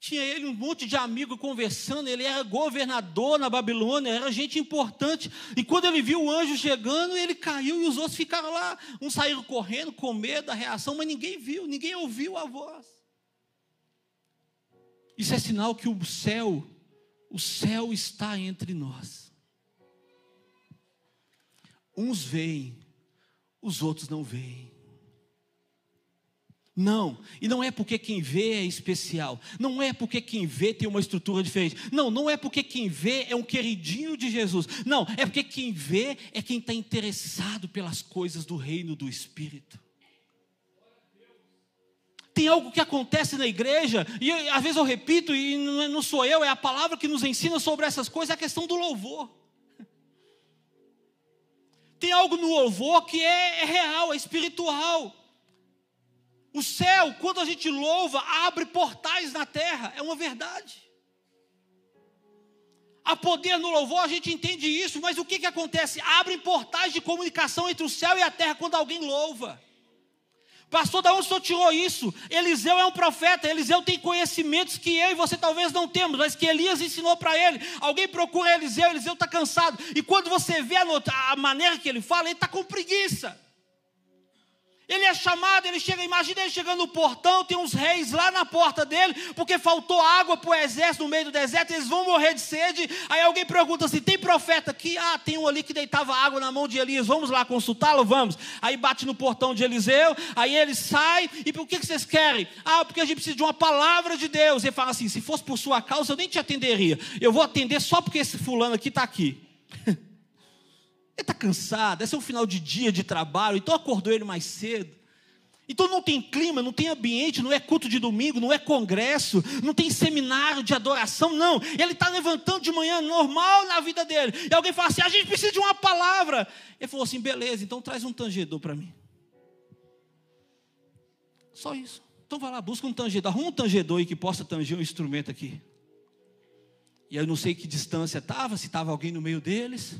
Tinha ele um monte de amigo conversando, ele era governador na Babilônia, era gente importante. E quando ele viu o anjo chegando, ele caiu e os outros ficaram lá. Uns saíram correndo com medo da reação, mas ninguém viu, ninguém ouviu a voz. Isso é sinal que o céu, o céu está entre nós. Uns veem, os outros não veem. Não, e não é porque quem vê é especial, não é porque quem vê tem uma estrutura diferente, não, não é porque quem vê é um queridinho de Jesus, não, é porque quem vê é quem está interessado pelas coisas do reino do Espírito. Tem algo que acontece na igreja, e às vezes eu repito, e é, não sou eu, é a palavra que nos ensina sobre essas coisas, é a questão do louvor. Tem algo no louvor que é, é real, é espiritual. O céu, quando a gente louva, abre portais na terra, é uma verdade. Há poder no louvor, a gente entende isso, mas o que, que acontece? Abrem portais de comunicação entre o céu e a terra quando alguém louva. Pastor, da onde o senhor tirou isso? Eliseu é um profeta, Eliseu tem conhecimentos que eu e você talvez não temos, mas que Elias ensinou para ele. Alguém procura Eliseu, Eliseu está cansado. E quando você vê a, a maneira que ele fala, ele está com preguiça. Ele é chamado, ele chega, imagina ele chegando no portão, tem uns reis lá na porta dele, porque faltou água para o exército no meio do deserto, eles vão morrer de sede. Aí alguém pergunta assim: tem profeta aqui? Ah, tem um ali que deitava água na mão de Elias, vamos lá consultá-lo? Vamos. Aí bate no portão de Eliseu, aí ele sai, e por que, que vocês querem? Ah, porque a gente precisa de uma palavra de Deus. Ele fala assim: se fosse por sua causa, eu nem te atenderia, eu vou atender só porque esse fulano aqui está aqui. Ele está cansado, esse é um final de dia de trabalho, então acordou ele mais cedo. Então não tem clima, não tem ambiente, não é culto de domingo, não é congresso, não tem seminário de adoração, não. Ele está levantando de manhã normal na vida dele. E alguém fala assim: a gente precisa de uma palavra. Ele falou assim: beleza, então traz um tangedor para mim. Só isso. Então vai lá, busca um tangedor, arruma um tangedor aí que possa tanger um instrumento aqui. E eu não sei que distância estava, se estava alguém no meio deles.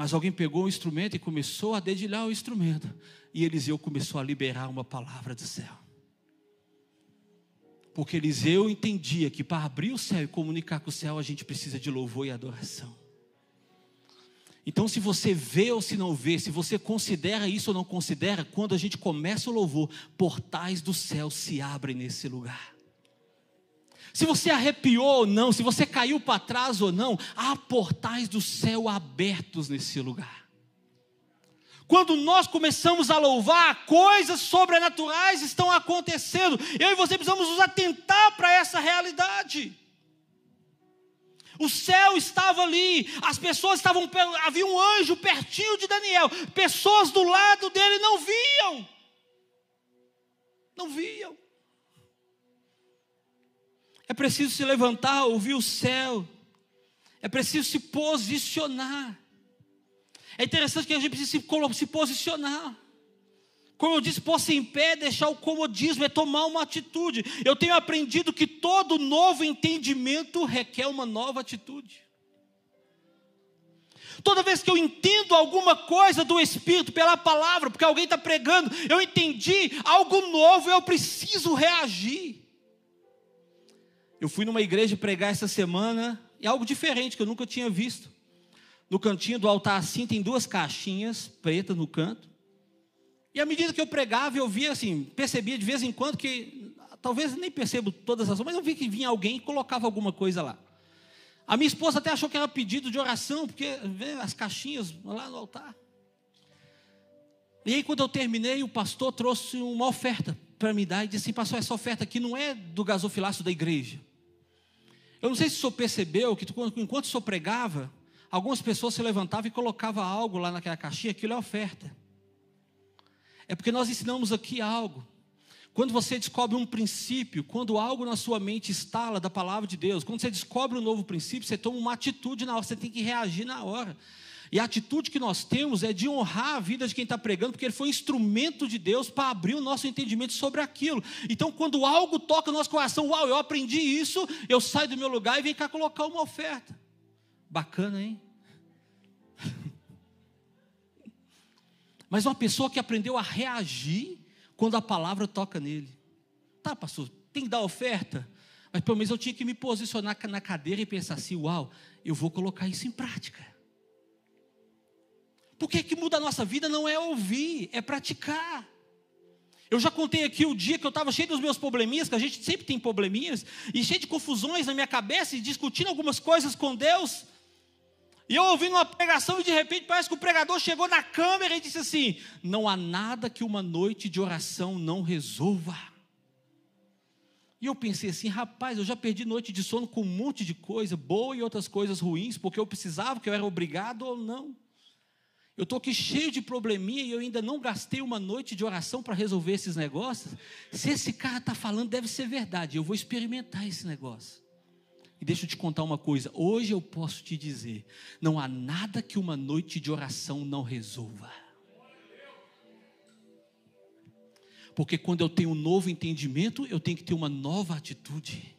Mas alguém pegou o instrumento e começou a dedilhar o instrumento. E Eliseu começou a liberar uma palavra do céu. Porque Eliseu entendia que para abrir o céu e comunicar com o céu, a gente precisa de louvor e adoração. Então, se você vê ou se não vê, se você considera isso ou não considera, quando a gente começa o louvor, portais do céu se abrem nesse lugar. Se você arrepiou ou não, se você caiu para trás ou não, há portais do céu abertos nesse lugar. Quando nós começamos a louvar, coisas sobrenaturais estão acontecendo. Eu e você precisamos nos atentar para essa realidade. O céu estava ali, as pessoas estavam, havia um anjo pertinho de Daniel, pessoas do lado dele não viam. Não viam. É preciso se levantar, ouvir o céu. É preciso se posicionar. É interessante que a gente precisa se, posicionar. Como eu disse, pôr-se em pé, deixar o comodismo, é tomar uma atitude. Eu tenho aprendido que todo novo entendimento requer uma nova atitude. Toda vez que eu entendo alguma coisa do Espírito pela palavra, porque alguém está pregando, eu entendi algo novo, eu preciso reagir. Eu fui numa igreja pregar essa semana e algo diferente que eu nunca tinha visto. No cantinho do altar assim tem duas caixinhas pretas no canto. E à medida que eu pregava, eu via assim, percebia de vez em quando que talvez nem percebo todas as mas eu vi que vinha alguém e colocava alguma coisa lá. A minha esposa até achou que era pedido de oração, porque vê as caixinhas lá no altar. E aí, quando eu terminei, o pastor trouxe uma oferta para me dar e disse assim: Pastor, essa oferta aqui não é do gasofilácio da igreja. Eu não sei se o senhor percebeu que enquanto o senhor pregava, algumas pessoas se levantavam e colocavam algo lá naquela caixinha, aquilo é oferta. É porque nós ensinamos aqui algo. Quando você descobre um princípio, quando algo na sua mente instala da palavra de Deus, quando você descobre um novo princípio, você toma uma atitude na hora, você tem que reagir na hora. E a atitude que nós temos é de honrar a vida de quem está pregando, porque ele foi instrumento de Deus para abrir o nosso entendimento sobre aquilo. Então, quando algo toca no nosso coração, uau, eu aprendi isso, eu saio do meu lugar e venho cá colocar uma oferta. Bacana, hein? Mas uma pessoa que aprendeu a reagir quando a palavra toca nele. Tá, pastor, tem que dar oferta. Mas pelo menos eu tinha que me posicionar na cadeira e pensar assim: uau, eu vou colocar isso em prática. Porque que muda a nossa vida não é ouvir, é praticar. Eu já contei aqui o dia que eu estava cheio dos meus probleminhas, que a gente sempre tem probleminhas, e cheio de confusões na minha cabeça, e discutindo algumas coisas com Deus. E eu ouvindo uma pregação, e de repente parece que o pregador chegou na câmera e disse assim: Não há nada que uma noite de oração não resolva. E eu pensei assim, rapaz, eu já perdi noite de sono com um monte de coisa, boa e outras coisas ruins, porque eu precisava, porque eu era obrigado ou não. Eu estou aqui cheio de probleminha e eu ainda não gastei uma noite de oração para resolver esses negócios. Se esse cara está falando, deve ser verdade. Eu vou experimentar esse negócio. E deixa eu te contar uma coisa. Hoje eu posso te dizer: não há nada que uma noite de oração não resolva. Porque quando eu tenho um novo entendimento, eu tenho que ter uma nova atitude.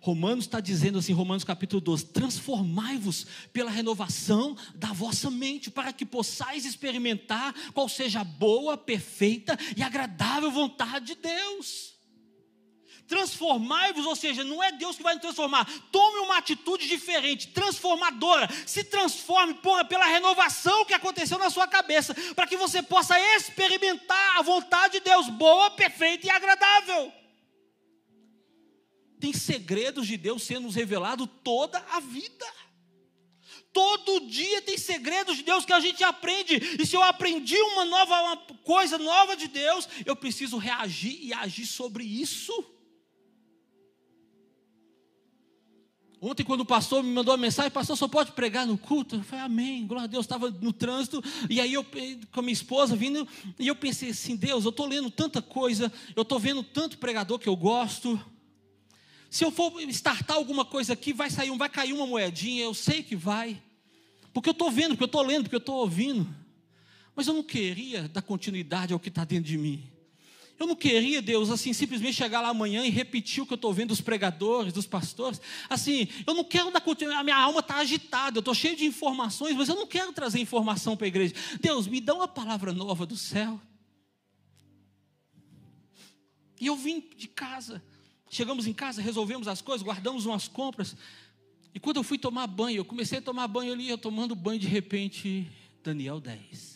Romanos está dizendo assim, Romanos capítulo 12: transformai-vos pela renovação da vossa mente, para que possais experimentar qual seja a boa, perfeita e agradável vontade de Deus. Transformai-vos, ou seja, não é Deus que vai nos transformar. Tome uma atitude diferente, transformadora. Se transforme porra, pela renovação que aconteceu na sua cabeça, para que você possa experimentar a vontade de Deus, boa, perfeita e agradável tem segredos de Deus sendo revelados toda a vida. Todo dia tem segredos de Deus que a gente aprende. E se eu aprendi uma nova uma coisa nova de Deus, eu preciso reagir e agir sobre isso. Ontem, quando o pastor me mandou a mensagem, pastor, só pode pregar no culto? Eu falei, amém, glória a Deus. Estava no trânsito, e aí eu, com a minha esposa vindo, e eu pensei assim: Deus, eu estou lendo tanta coisa, eu estou vendo tanto pregador que eu gosto, se eu for startar alguma coisa aqui, vai sair, vai cair uma moedinha, eu sei que vai. Porque eu estou vendo, porque eu estou lendo, porque eu estou ouvindo. Mas eu não queria dar continuidade ao que está dentro de mim. Eu não queria, Deus, assim, simplesmente chegar lá amanhã e repetir o que eu estou vendo dos pregadores, dos pastores. Assim, eu não quero dar continuidade, a minha alma está agitada, eu estou cheio de informações, mas eu não quero trazer informação para a igreja. Deus, me dá uma palavra nova do céu. E eu vim de casa Chegamos em casa, resolvemos as coisas, guardamos umas compras. E quando eu fui tomar banho, eu comecei a tomar banho ali, eu tomando banho de repente, Daniel 10.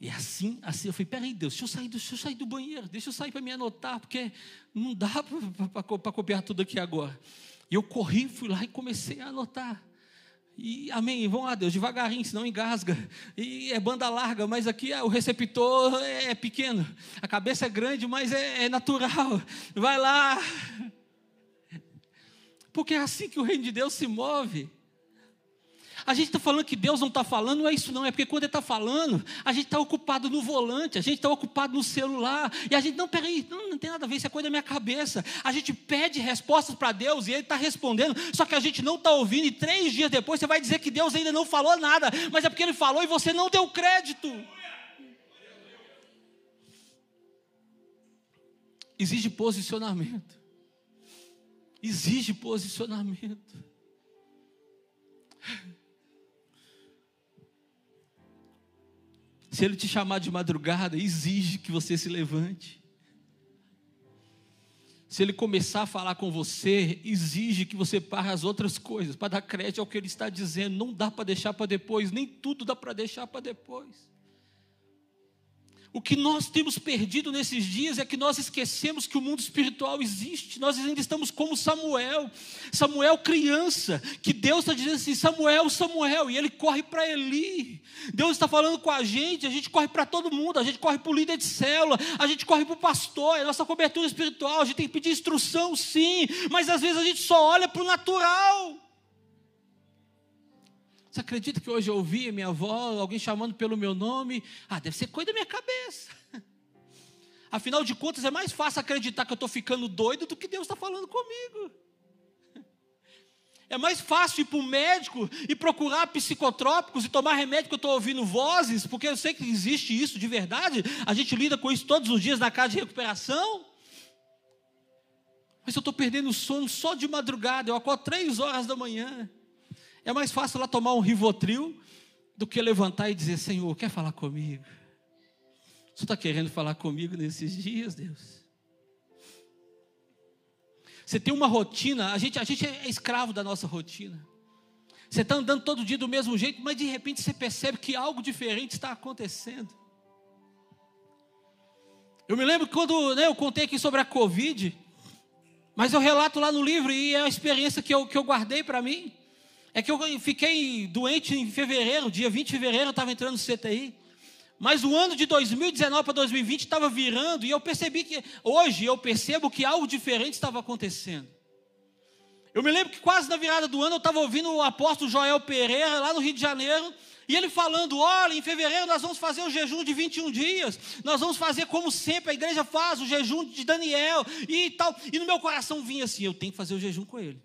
E assim, assim, eu falei, peraí, Deus, deixa eu sair deixa eu sair do banheiro, deixa eu sair para me anotar, porque não dá para copiar tudo aqui agora. E eu corri, fui lá e comecei a anotar. E amém, vamos lá, Deus, devagarinho, senão engasga. E é banda larga, mas aqui o receptor é pequeno. A cabeça é grande, mas é, é natural. Vai lá. Porque é assim que o reino de Deus se move. A gente está falando que Deus não está falando, não é isso não, é porque quando Ele está falando, a gente está ocupado no volante, a gente está ocupado no celular, e a gente, não, peraí, não, não tem nada a ver, isso é coisa da minha cabeça. A gente pede respostas para Deus e Ele está respondendo, só que a gente não está ouvindo, e três dias depois você vai dizer que Deus ainda não falou nada, mas é porque Ele falou e você não deu crédito. Exige posicionamento. Exige posicionamento. Se ele te chamar de madrugada, exige que você se levante. Se ele começar a falar com você, exige que você pare as outras coisas para dar crédito ao que ele está dizendo. Não dá para deixar para depois, nem tudo dá para deixar para depois. O que nós temos perdido nesses dias é que nós esquecemos que o mundo espiritual existe. Nós ainda estamos como Samuel. Samuel, criança, que Deus está dizendo assim: Samuel, Samuel, e ele corre para Eli. Deus está falando com a gente, a gente corre para todo mundo, a gente corre para o líder de célula, a gente corre para o pastor, é nossa cobertura espiritual, a gente tem que pedir instrução, sim, mas às vezes a gente só olha para o natural. Você acredita que hoje eu ouvi minha avó, alguém chamando pelo meu nome? Ah, deve ser coisa da minha cabeça. Afinal de contas, é mais fácil acreditar que eu estou ficando doido do que Deus está falando comigo. É mais fácil ir para o médico e procurar psicotrópicos e tomar remédio que eu estou ouvindo vozes, porque eu sei que existe isso de verdade. A gente lida com isso todos os dias na casa de recuperação. Mas eu estou perdendo o sono só de madrugada, eu acordo três horas da manhã. É mais fácil lá tomar um rivotril do que levantar e dizer: Senhor, quer falar comigo? Você está querendo falar comigo nesses dias, Deus? Você tem uma rotina, a gente, a gente é escravo da nossa rotina. Você está andando todo dia do mesmo jeito, mas de repente você percebe que algo diferente está acontecendo. Eu me lembro quando né, eu contei aqui sobre a Covid, mas eu relato lá no livro e é a experiência que eu, que eu guardei para mim. É que eu fiquei doente em fevereiro, dia 20 de fevereiro, eu estava entrando no CTI. Mas o ano de 2019 para 2020 estava virando e eu percebi que, hoje eu percebo que algo diferente estava acontecendo. Eu me lembro que quase na virada do ano eu estava ouvindo o apóstolo Joel Pereira, lá no Rio de Janeiro, e ele falando: olha, em fevereiro nós vamos fazer o jejum de 21 dias, nós vamos fazer como sempre a igreja faz, o jejum de Daniel e tal. E no meu coração vinha assim: eu tenho que fazer o jejum com ele.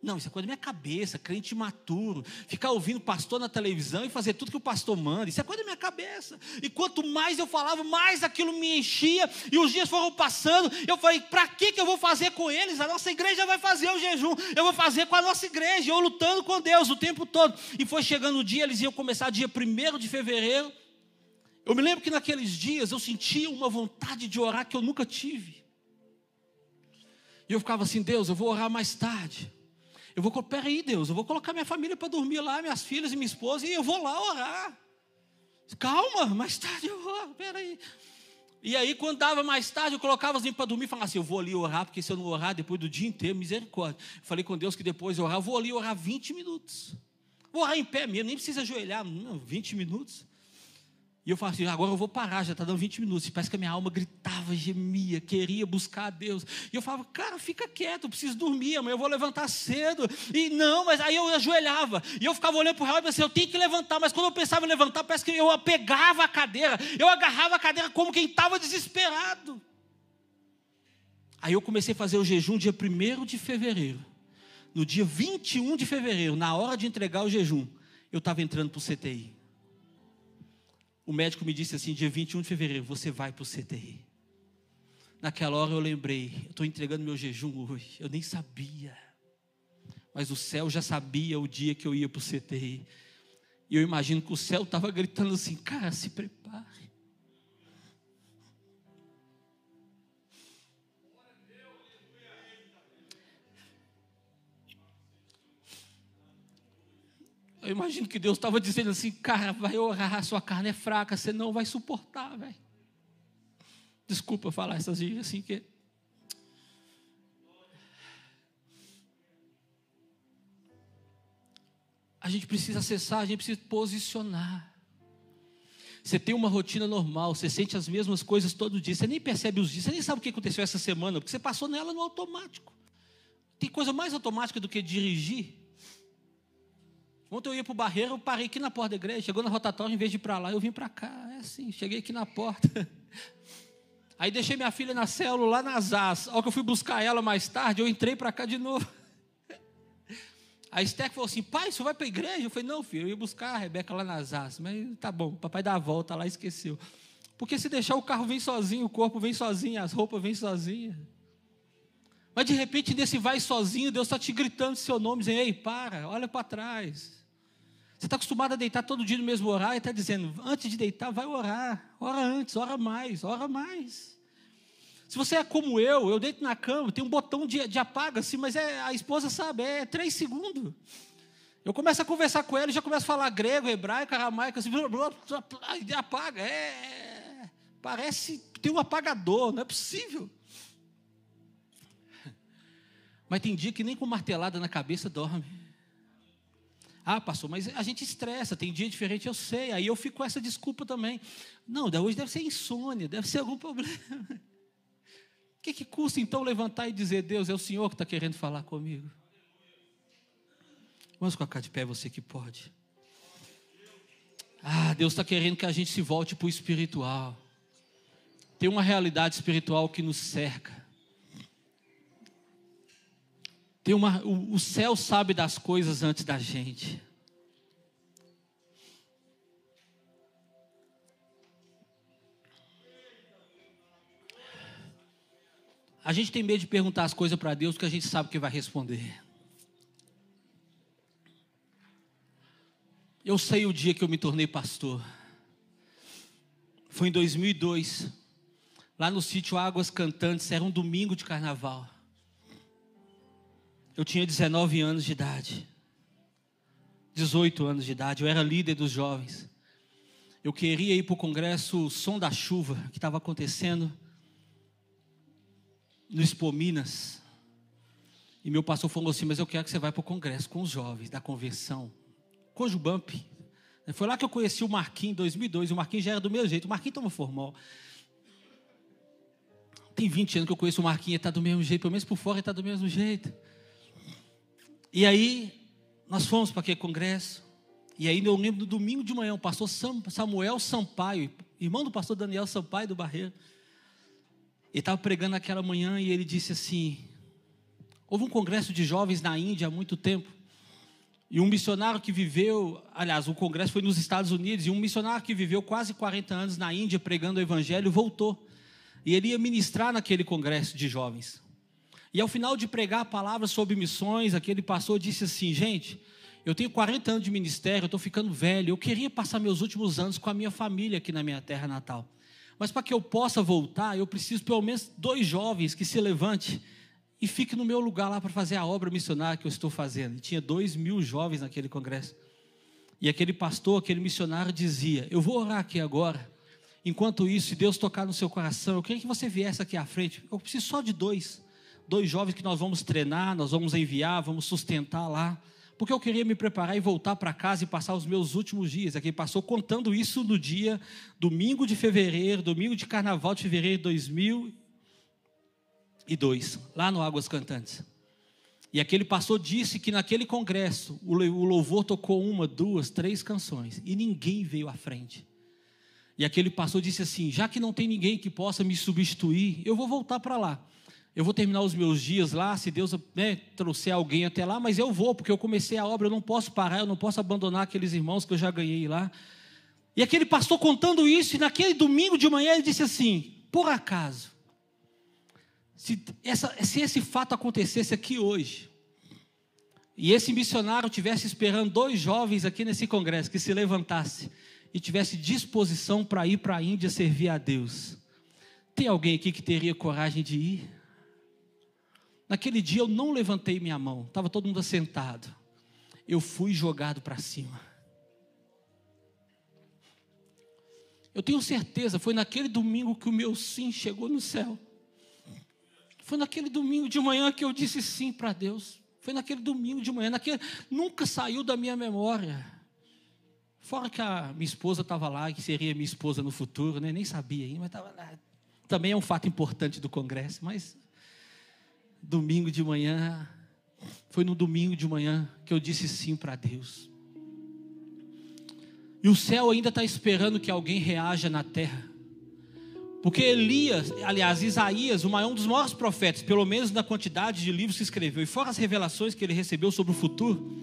Não, isso é coisa da minha cabeça, crente imaturo, ficar ouvindo pastor na televisão e fazer tudo que o pastor manda, isso é coisa da minha cabeça. E quanto mais eu falava, mais aquilo me enchia, e os dias foram passando. Eu falei: para que, que eu vou fazer com eles? A nossa igreja vai fazer o jejum, eu vou fazer com a nossa igreja, eu lutando com Deus o tempo todo. E foi chegando o dia, eles iam começar dia 1 de fevereiro. Eu me lembro que naqueles dias eu sentia uma vontade de orar que eu nunca tive. E eu ficava assim: Deus, eu vou orar mais tarde. Eu vou, peraí, Deus, eu vou colocar minha família para dormir lá, minhas filhas e minha esposa, e eu vou lá orar. Calma, mais tarde eu vou, peraí. E aí, quando dava mais tarde, eu colocava as para dormir e falava assim: eu vou ali orar, porque se eu não orar depois do dia inteiro, misericórdia. Falei com Deus que depois eu orar, eu vou ali orar 20 minutos. Vou orar em pé mesmo, nem precisa ajoelhar, não, 20 minutos. E eu falo assim, agora eu vou parar, já está dando 20 minutos. E parece que a minha alma gritava, gemia, queria buscar a Deus. E eu falava, cara, fica quieto, eu preciso dormir, amanhã eu vou levantar cedo. E não, mas aí eu ajoelhava. E eu ficava olhando para o real e pensei, eu tenho que levantar. Mas quando eu pensava em levantar, parece que eu pegava a cadeira. Eu agarrava a cadeira como quem estava desesperado. Aí eu comecei a fazer o jejum dia 1 de fevereiro. No dia 21 de fevereiro, na hora de entregar o jejum, eu estava entrando para o CTI o médico me disse assim, dia 21 de fevereiro, você vai para o CTI. Naquela hora eu lembrei, estou entregando meu jejum hoje, eu nem sabia. Mas o céu já sabia o dia que eu ia para o CTI. E eu imagino que o céu estava gritando assim, cara, se prepare. Eu imagino que Deus estava dizendo assim, cara, vai orar, sua carne é fraca, você não vai suportar, velho. Desculpa falar essas gírias assim que. A gente precisa acessar, a gente precisa posicionar. Você tem uma rotina normal, você sente as mesmas coisas todo dia, você nem percebe os dias, você nem sabe o que aconteceu essa semana, porque você passou nela no automático. Tem coisa mais automática do que dirigir? Ontem eu ia para o barreiro, eu parei aqui na porta da igreja, chegou na rotatória, em vez de ir para lá, eu vim para cá. É assim, cheguei aqui na porta. Aí deixei minha filha na célula lá nas as. Ao que eu fui buscar ela mais tarde, eu entrei para cá de novo. A Esther falou assim: pai, você vai para a igreja? Eu falei: não, filho, eu ia buscar a Rebeca lá nas as. Mas tá bom, papai dá a volta lá esqueceu. Porque se deixar o carro vem sozinho, o corpo vem sozinho, as roupas vêm sozinhas. Mas de repente, nesse vai sozinho, Deus está te gritando seu nome, dizendo: ei, para, olha para trás. Você está acostumado a deitar todo dia no mesmo horário e está dizendo, antes de deitar, vai orar. Ora antes, ora mais, ora mais. Se você é como eu, eu deito na cama, tem um botão de, de apaga, assim, mas é, a esposa sabe, é três segundos. Eu começo a conversar com ele, já começo a falar grego, hebraico, aramaico, assim, e apaga. É, parece tem um apagador, não é possível. Mas tem dia que nem com martelada na cabeça dorme. Ah, pastor, mas a gente estressa, tem dia diferente, eu sei. Aí eu fico com essa desculpa também. Não, hoje deve ser insônia, deve ser algum problema. O que, que custa então levantar e dizer, Deus, é o Senhor que está querendo falar comigo? Vamos colocar de pé você que pode. Ah, Deus está querendo que a gente se volte para o espiritual. Tem uma realidade espiritual que nos cerca. Tem uma, o, o céu sabe das coisas antes da gente. A gente tem medo de perguntar as coisas para Deus porque a gente sabe que vai responder. Eu sei o dia que eu me tornei pastor. Foi em 2002, lá no sítio Águas Cantantes, era um domingo de carnaval. Eu tinha 19 anos de idade. 18 anos de idade, eu era líder dos jovens. Eu queria ir para o congresso Som da Chuva, que estava acontecendo no Expo Minas. E meu pastor falou assim: Mas eu quero que você vá para o congresso com os jovens da convenção. Cojubamp. Foi lá que eu conheci o Marquinhos em 2002. O Marquinhos já era do meu jeito. O Marquinhos toma formal. Tem 20 anos que eu conheço o Marquinhos, ele está do mesmo jeito. Pelo menos por fora ele está do mesmo jeito. E aí, nós fomos para aquele congresso. E aí, eu lembro do domingo de manhã, o pastor Samuel Sampaio, irmão do pastor Daniel Sampaio do Barreiro, ele estava pregando aquela manhã e ele disse assim: houve um congresso de jovens na Índia há muito tempo. E um missionário que viveu, aliás, o congresso foi nos Estados Unidos, e um missionário que viveu quase 40 anos na Índia pregando o evangelho voltou. E ele ia ministrar naquele congresso de jovens. E ao final de pregar a palavra sobre missões, aquele pastor disse assim: Gente, eu tenho 40 anos de ministério, eu estou ficando velho, eu queria passar meus últimos anos com a minha família aqui na minha terra natal. Mas para que eu possa voltar, eu preciso pelo menos dois jovens que se levante e fique no meu lugar lá para fazer a obra missionária que eu estou fazendo. E tinha dois mil jovens naquele congresso. E aquele pastor, aquele missionário dizia: Eu vou orar aqui agora. Enquanto isso, se Deus tocar no seu coração, eu queria que você viesse aqui à frente. Eu preciso só de dois dois jovens que nós vamos treinar, nós vamos enviar, vamos sustentar lá. Porque eu queria me preparar e voltar para casa e passar os meus últimos dias. Aqui passou contando isso no dia domingo de fevereiro, domingo de carnaval de fevereiro de 2002, lá no Águas Cantantes. E aquele pastor disse que naquele congresso o louvor tocou uma, duas, três canções e ninguém veio à frente. E aquele pastor disse assim: já que não tem ninguém que possa me substituir, eu vou voltar para lá eu vou terminar os meus dias lá, se Deus né, trouxer alguém até lá, mas eu vou, porque eu comecei a obra, eu não posso parar, eu não posso abandonar aqueles irmãos que eu já ganhei lá. E aquele pastor contando isso, e naquele domingo de manhã ele disse assim: por acaso, se, essa, se esse fato acontecesse aqui hoje, e esse missionário tivesse esperando dois jovens aqui nesse congresso que se levantasse e tivesse disposição para ir para a Índia servir a Deus, tem alguém aqui que teria coragem de ir? Naquele dia eu não levantei minha mão, estava todo mundo assentado. Eu fui jogado para cima. Eu tenho certeza, foi naquele domingo que o meu sim chegou no céu. Foi naquele domingo de manhã que eu disse sim para Deus. Foi naquele domingo de manhã, naquele, nunca saiu da minha memória. Fora que a minha esposa estava lá, que seria minha esposa no futuro, né? nem sabia ainda, mas estava lá. Também é um fato importante do congresso, mas domingo de manhã, foi no domingo de manhã que eu disse sim para Deus. E o céu ainda está esperando que alguém reaja na terra. Porque Elias, aliás, Isaías, um dos maiores profetas, pelo menos na quantidade de livros que escreveu, e fora as revelações que ele recebeu sobre o futuro,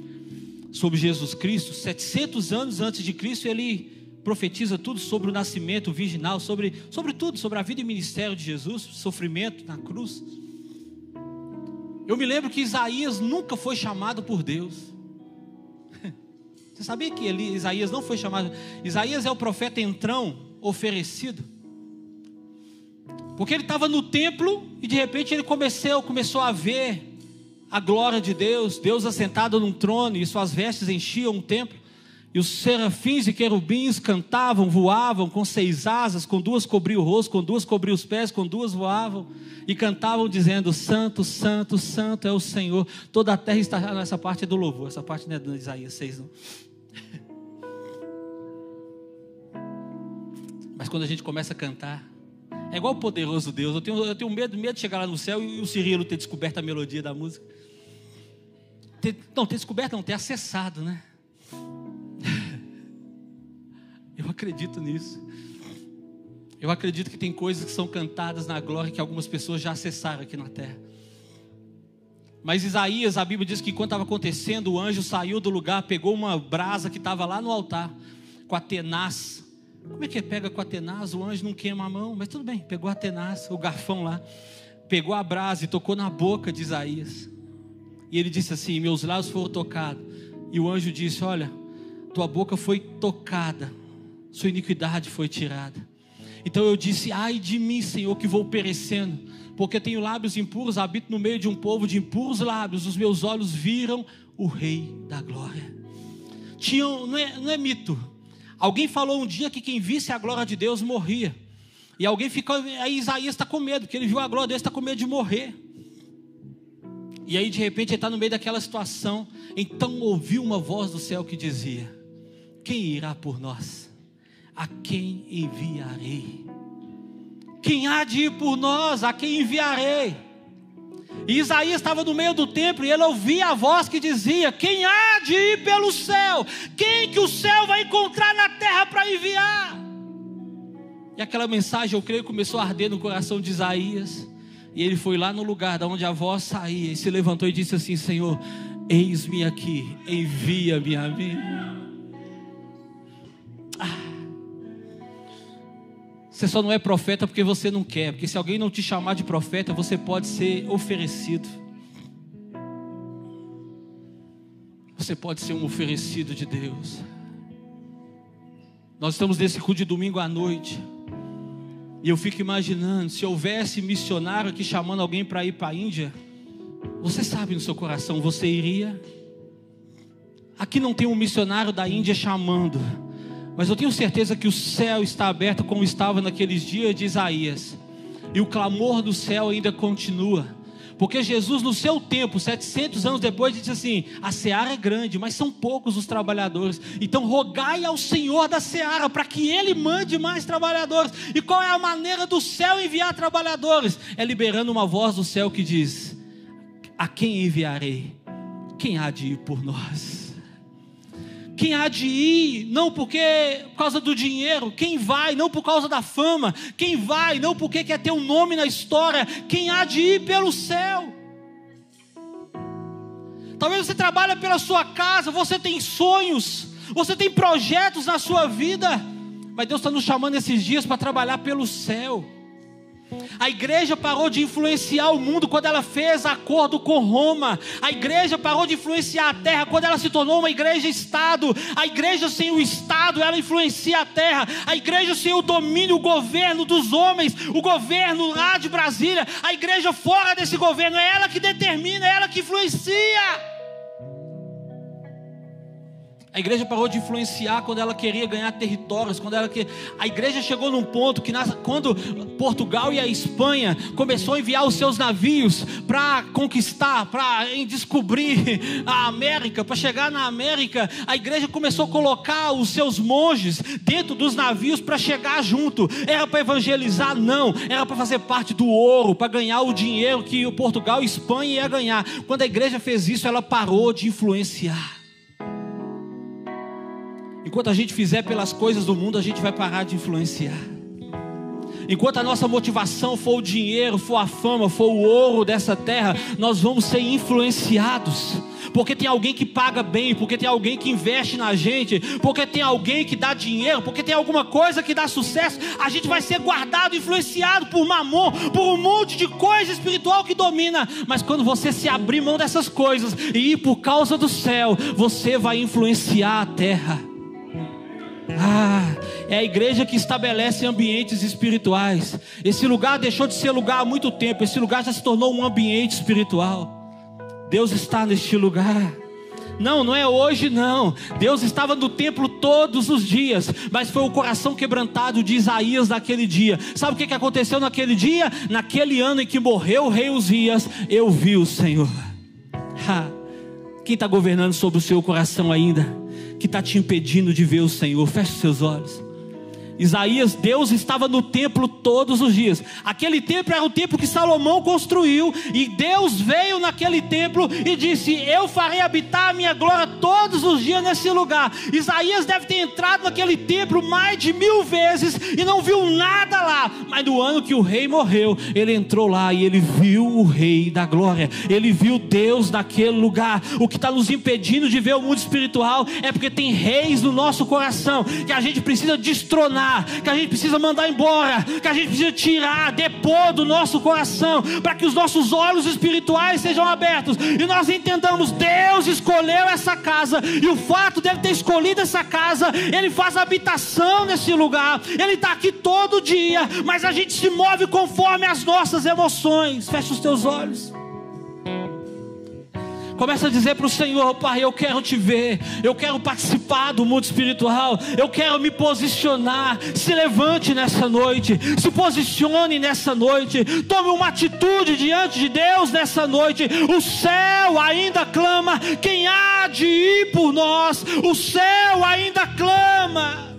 sobre Jesus Cristo, 700 anos antes de Cristo, ele profetiza tudo sobre o nascimento virginal, sobre, sobre tudo, sobre a vida e ministério de Jesus, sofrimento na cruz. Eu me lembro que Isaías nunca foi chamado por Deus. Você sabia que ele, Isaías não foi chamado? Isaías é o profeta entrão oferecido. Porque ele estava no templo e de repente ele começou, começou a ver a glória de Deus, Deus assentado num trono e suas vestes enchiam o templo. E os serafins e querubins cantavam, voavam com seis asas, com duas cobriam o rosto, com duas cobriam os pés, com duas voavam e cantavam dizendo: Santo, Santo, Santo é o Senhor. Toda a terra está nessa parte é do louvor, essa parte não é de Isaías 6, não. Mas quando a gente começa a cantar, é igual o poderoso Deus. Eu tenho, eu tenho medo, medo de chegar lá no céu e o Cirilo ter descoberto a melodia da música. Ter, não, ter descoberto, não, ter acessado, né? Eu acredito nisso. Eu acredito que tem coisas que são cantadas na glória que algumas pessoas já acessaram aqui na terra. Mas Isaías, a Bíblia diz que quando estava acontecendo, o anjo saiu do lugar, pegou uma brasa que estava lá no altar, com a tenaz. Como é que é? Pega com a tenaz, o anjo não queima a mão, mas tudo bem, pegou a tenaz, o garfão lá, pegou a brasa e tocou na boca de Isaías. E ele disse assim: Meus lábios foram tocados. E o anjo disse: Olha, tua boca foi tocada sua iniquidade foi tirada. Então eu disse: Ai de mim, Senhor, que vou perecendo, porque tenho lábios impuros, habito no meio de um povo de impuros lábios, os meus olhos viram o Rei da Glória. Tinha, não, é, não é mito. Alguém falou um dia que quem visse a glória de Deus morria. E alguém ficou, aí Isaías está com medo, porque ele viu a glória de Deus, está com medo de morrer. E aí de repente ele está no meio daquela situação. Então ouviu uma voz do céu que dizia: Quem irá por nós? a quem enviarei? Quem há de ir por nós, a quem enviarei? E Isaías estava no meio do templo e ele ouvia a voz que dizia: Quem há de ir pelo céu? Quem que o céu vai encontrar na terra para enviar? E aquela mensagem, eu creio, começou a arder no coração de Isaías. E ele foi lá no lugar da onde a voz saía e se levantou e disse assim: Senhor, eis-me aqui, envia-me a mim. Você só não é profeta porque você não quer, porque se alguém não te chamar de profeta, você pode ser oferecido. Você pode ser um oferecido de Deus. Nós estamos nesse culto de domingo à noite. E eu fico imaginando, se houvesse missionário aqui chamando alguém para ir para a Índia, você sabe no seu coração, você iria? Aqui não tem um missionário da Índia chamando. Mas eu tenho certeza que o céu está aberto como estava naqueles dias de Isaías. E o clamor do céu ainda continua. Porque Jesus, no seu tempo, 700 anos depois, disse assim: A seara é grande, mas são poucos os trabalhadores. Então, rogai ao Senhor da seara para que ele mande mais trabalhadores. E qual é a maneira do céu enviar trabalhadores? É liberando uma voz do céu que diz: A quem enviarei? Quem há de ir por nós? Quem há de ir, não porque por causa do dinheiro, quem vai, não por causa da fama, quem vai, não porque quer ter um nome na história, quem há de ir pelo céu. Talvez você trabalhe pela sua casa, você tem sonhos, você tem projetos na sua vida, mas Deus está nos chamando esses dias para trabalhar pelo céu. A igreja parou de influenciar o mundo quando ela fez acordo com Roma. A igreja parou de influenciar a terra quando ela se tornou uma igreja-estado. A igreja sem o estado, ela influencia a terra. A igreja sem o domínio, o governo dos homens, o governo lá de Brasília, a igreja fora desse governo, é ela que determina, é ela que influencia. A igreja parou de influenciar quando ela queria ganhar territórios, quando ela que a igreja chegou num ponto que nas... quando Portugal e a Espanha começou a enviar os seus navios para conquistar, para descobrir a América, para chegar na América, a igreja começou a colocar os seus monges dentro dos navios para chegar junto. Era para evangelizar? Não, era para fazer parte do ouro, para ganhar o dinheiro que o Portugal e a Espanha ia ganhar. Quando a igreja fez isso, ela parou de influenciar. Enquanto a gente fizer pelas coisas do mundo, a gente vai parar de influenciar. Enquanto a nossa motivação for o dinheiro, for a fama, for o ouro dessa terra, nós vamos ser influenciados. Porque tem alguém que paga bem, porque tem alguém que investe na gente, porque tem alguém que dá dinheiro, porque tem alguma coisa que dá sucesso, a gente vai ser guardado, influenciado por mamon, por um monte de coisa espiritual que domina. Mas quando você se abrir mão dessas coisas e ir por causa do céu, você vai influenciar a terra. Ah, é a igreja que estabelece ambientes espirituais. Esse lugar deixou de ser lugar há muito tempo, esse lugar já se tornou um ambiente espiritual. Deus está neste lugar. Não, não é hoje, não. Deus estava no templo todos os dias, mas foi o coração quebrantado de Isaías naquele dia. Sabe o que aconteceu naquele dia? Naquele ano em que morreu o rei Uzias, eu vi o Senhor. Ha. Quem está governando sobre o seu coração ainda? Que está te impedindo de ver o Senhor? Feche seus olhos. Isaías, Deus estava no templo todos os dias. Aquele templo era o templo que Salomão construiu, e Deus veio naquele templo e disse: Eu farei habitar a minha glória todos os dias nesse lugar. Isaías deve ter entrado naquele templo mais de mil vezes e não viu nada lá. Mas no ano que o rei morreu, ele entrou lá e ele viu o rei da glória, ele viu Deus naquele lugar. O que está nos impedindo de ver o mundo espiritual é porque tem reis no nosso coração que a gente precisa destronar que a gente precisa mandar embora, que a gente precisa tirar, depor do nosso coração, para que os nossos olhos espirituais sejam abertos e nós entendamos: Deus escolheu essa casa, e o fato dele ter escolhido essa casa, ele faz habitação nesse lugar, ele está aqui todo dia, mas a gente se move conforme as nossas emoções. Feche os teus olhos. Começa a dizer para o Senhor, Pai, eu quero te ver, eu quero participar do mundo espiritual, eu quero me posicionar. Se levante nessa noite, se posicione nessa noite, tome uma atitude diante de Deus nessa noite. O céu ainda clama, quem há de ir por nós? O céu ainda clama.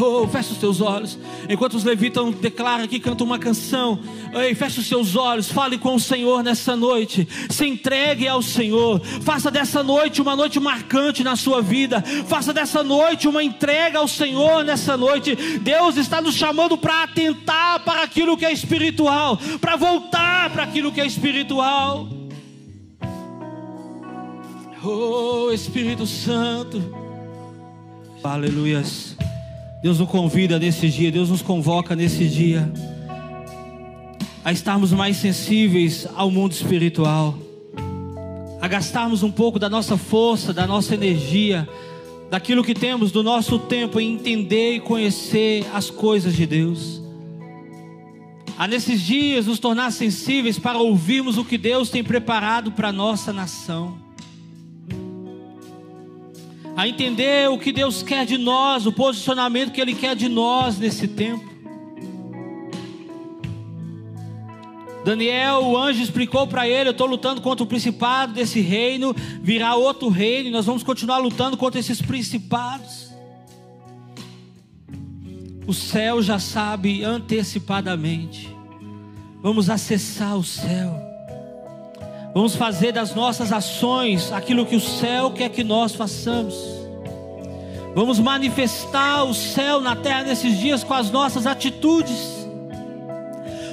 Oh, feche os seus olhos. Enquanto os levitas declaram aqui, cantam uma canção. Ei, feche os seus olhos. Fale com o Senhor nessa noite. Se entregue ao Senhor. Faça dessa noite uma noite marcante na sua vida. Faça dessa noite uma entrega ao Senhor nessa noite. Deus está nos chamando para atentar para aquilo que é espiritual. Para voltar para aquilo que é espiritual. Oh, Espírito Santo. Aleluias. Deus nos convida nesse dia, Deus nos convoca nesse dia a estarmos mais sensíveis ao mundo espiritual, a gastarmos um pouco da nossa força, da nossa energia, daquilo que temos do nosso tempo em entender e conhecer as coisas de Deus. A nesses dias nos tornar sensíveis para ouvirmos o que Deus tem preparado para a nossa nação a entender o que Deus quer de nós, o posicionamento que Ele quer de nós nesse tempo. Daniel, o anjo explicou para ele: Eu estou lutando contra o principado desse reino, virá outro reino, e nós vamos continuar lutando contra esses principados. O céu já sabe antecipadamente. Vamos acessar o céu. Vamos fazer das nossas ações aquilo que o céu quer que nós façamos. Vamos manifestar o céu na terra nesses dias com as nossas atitudes.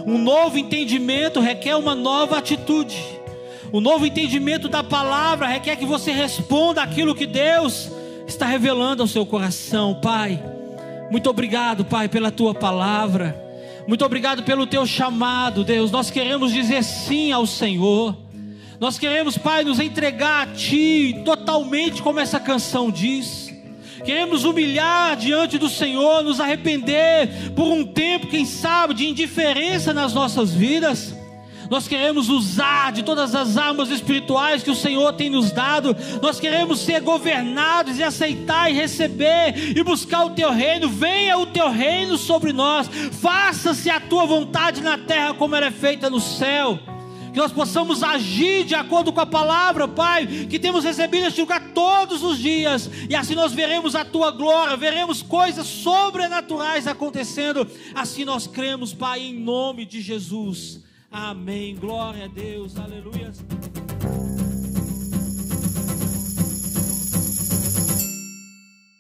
Um novo entendimento requer uma nova atitude. O novo entendimento da palavra requer que você responda aquilo que Deus está revelando ao seu coração, Pai. Muito obrigado, Pai, pela tua palavra. Muito obrigado pelo teu chamado, Deus. Nós queremos dizer sim ao Senhor. Nós queremos, Pai, nos entregar a Ti totalmente, como essa canção diz. Queremos humilhar diante do Senhor, nos arrepender por um tempo, quem sabe, de indiferença nas nossas vidas. Nós queremos usar de todas as armas espirituais que o Senhor tem nos dado. Nós queremos ser governados e aceitar e receber e buscar o teu reino. Venha o teu reino sobre nós. Faça-se a tua vontade na terra como ela é feita no céu que nós possamos agir de acordo com a palavra, Pai, que temos recebido neste lugar todos os dias, e assim nós veremos a tua glória, veremos coisas sobrenaturais acontecendo, assim nós cremos, Pai, em nome de Jesus. Amém. Glória a Deus. Aleluia.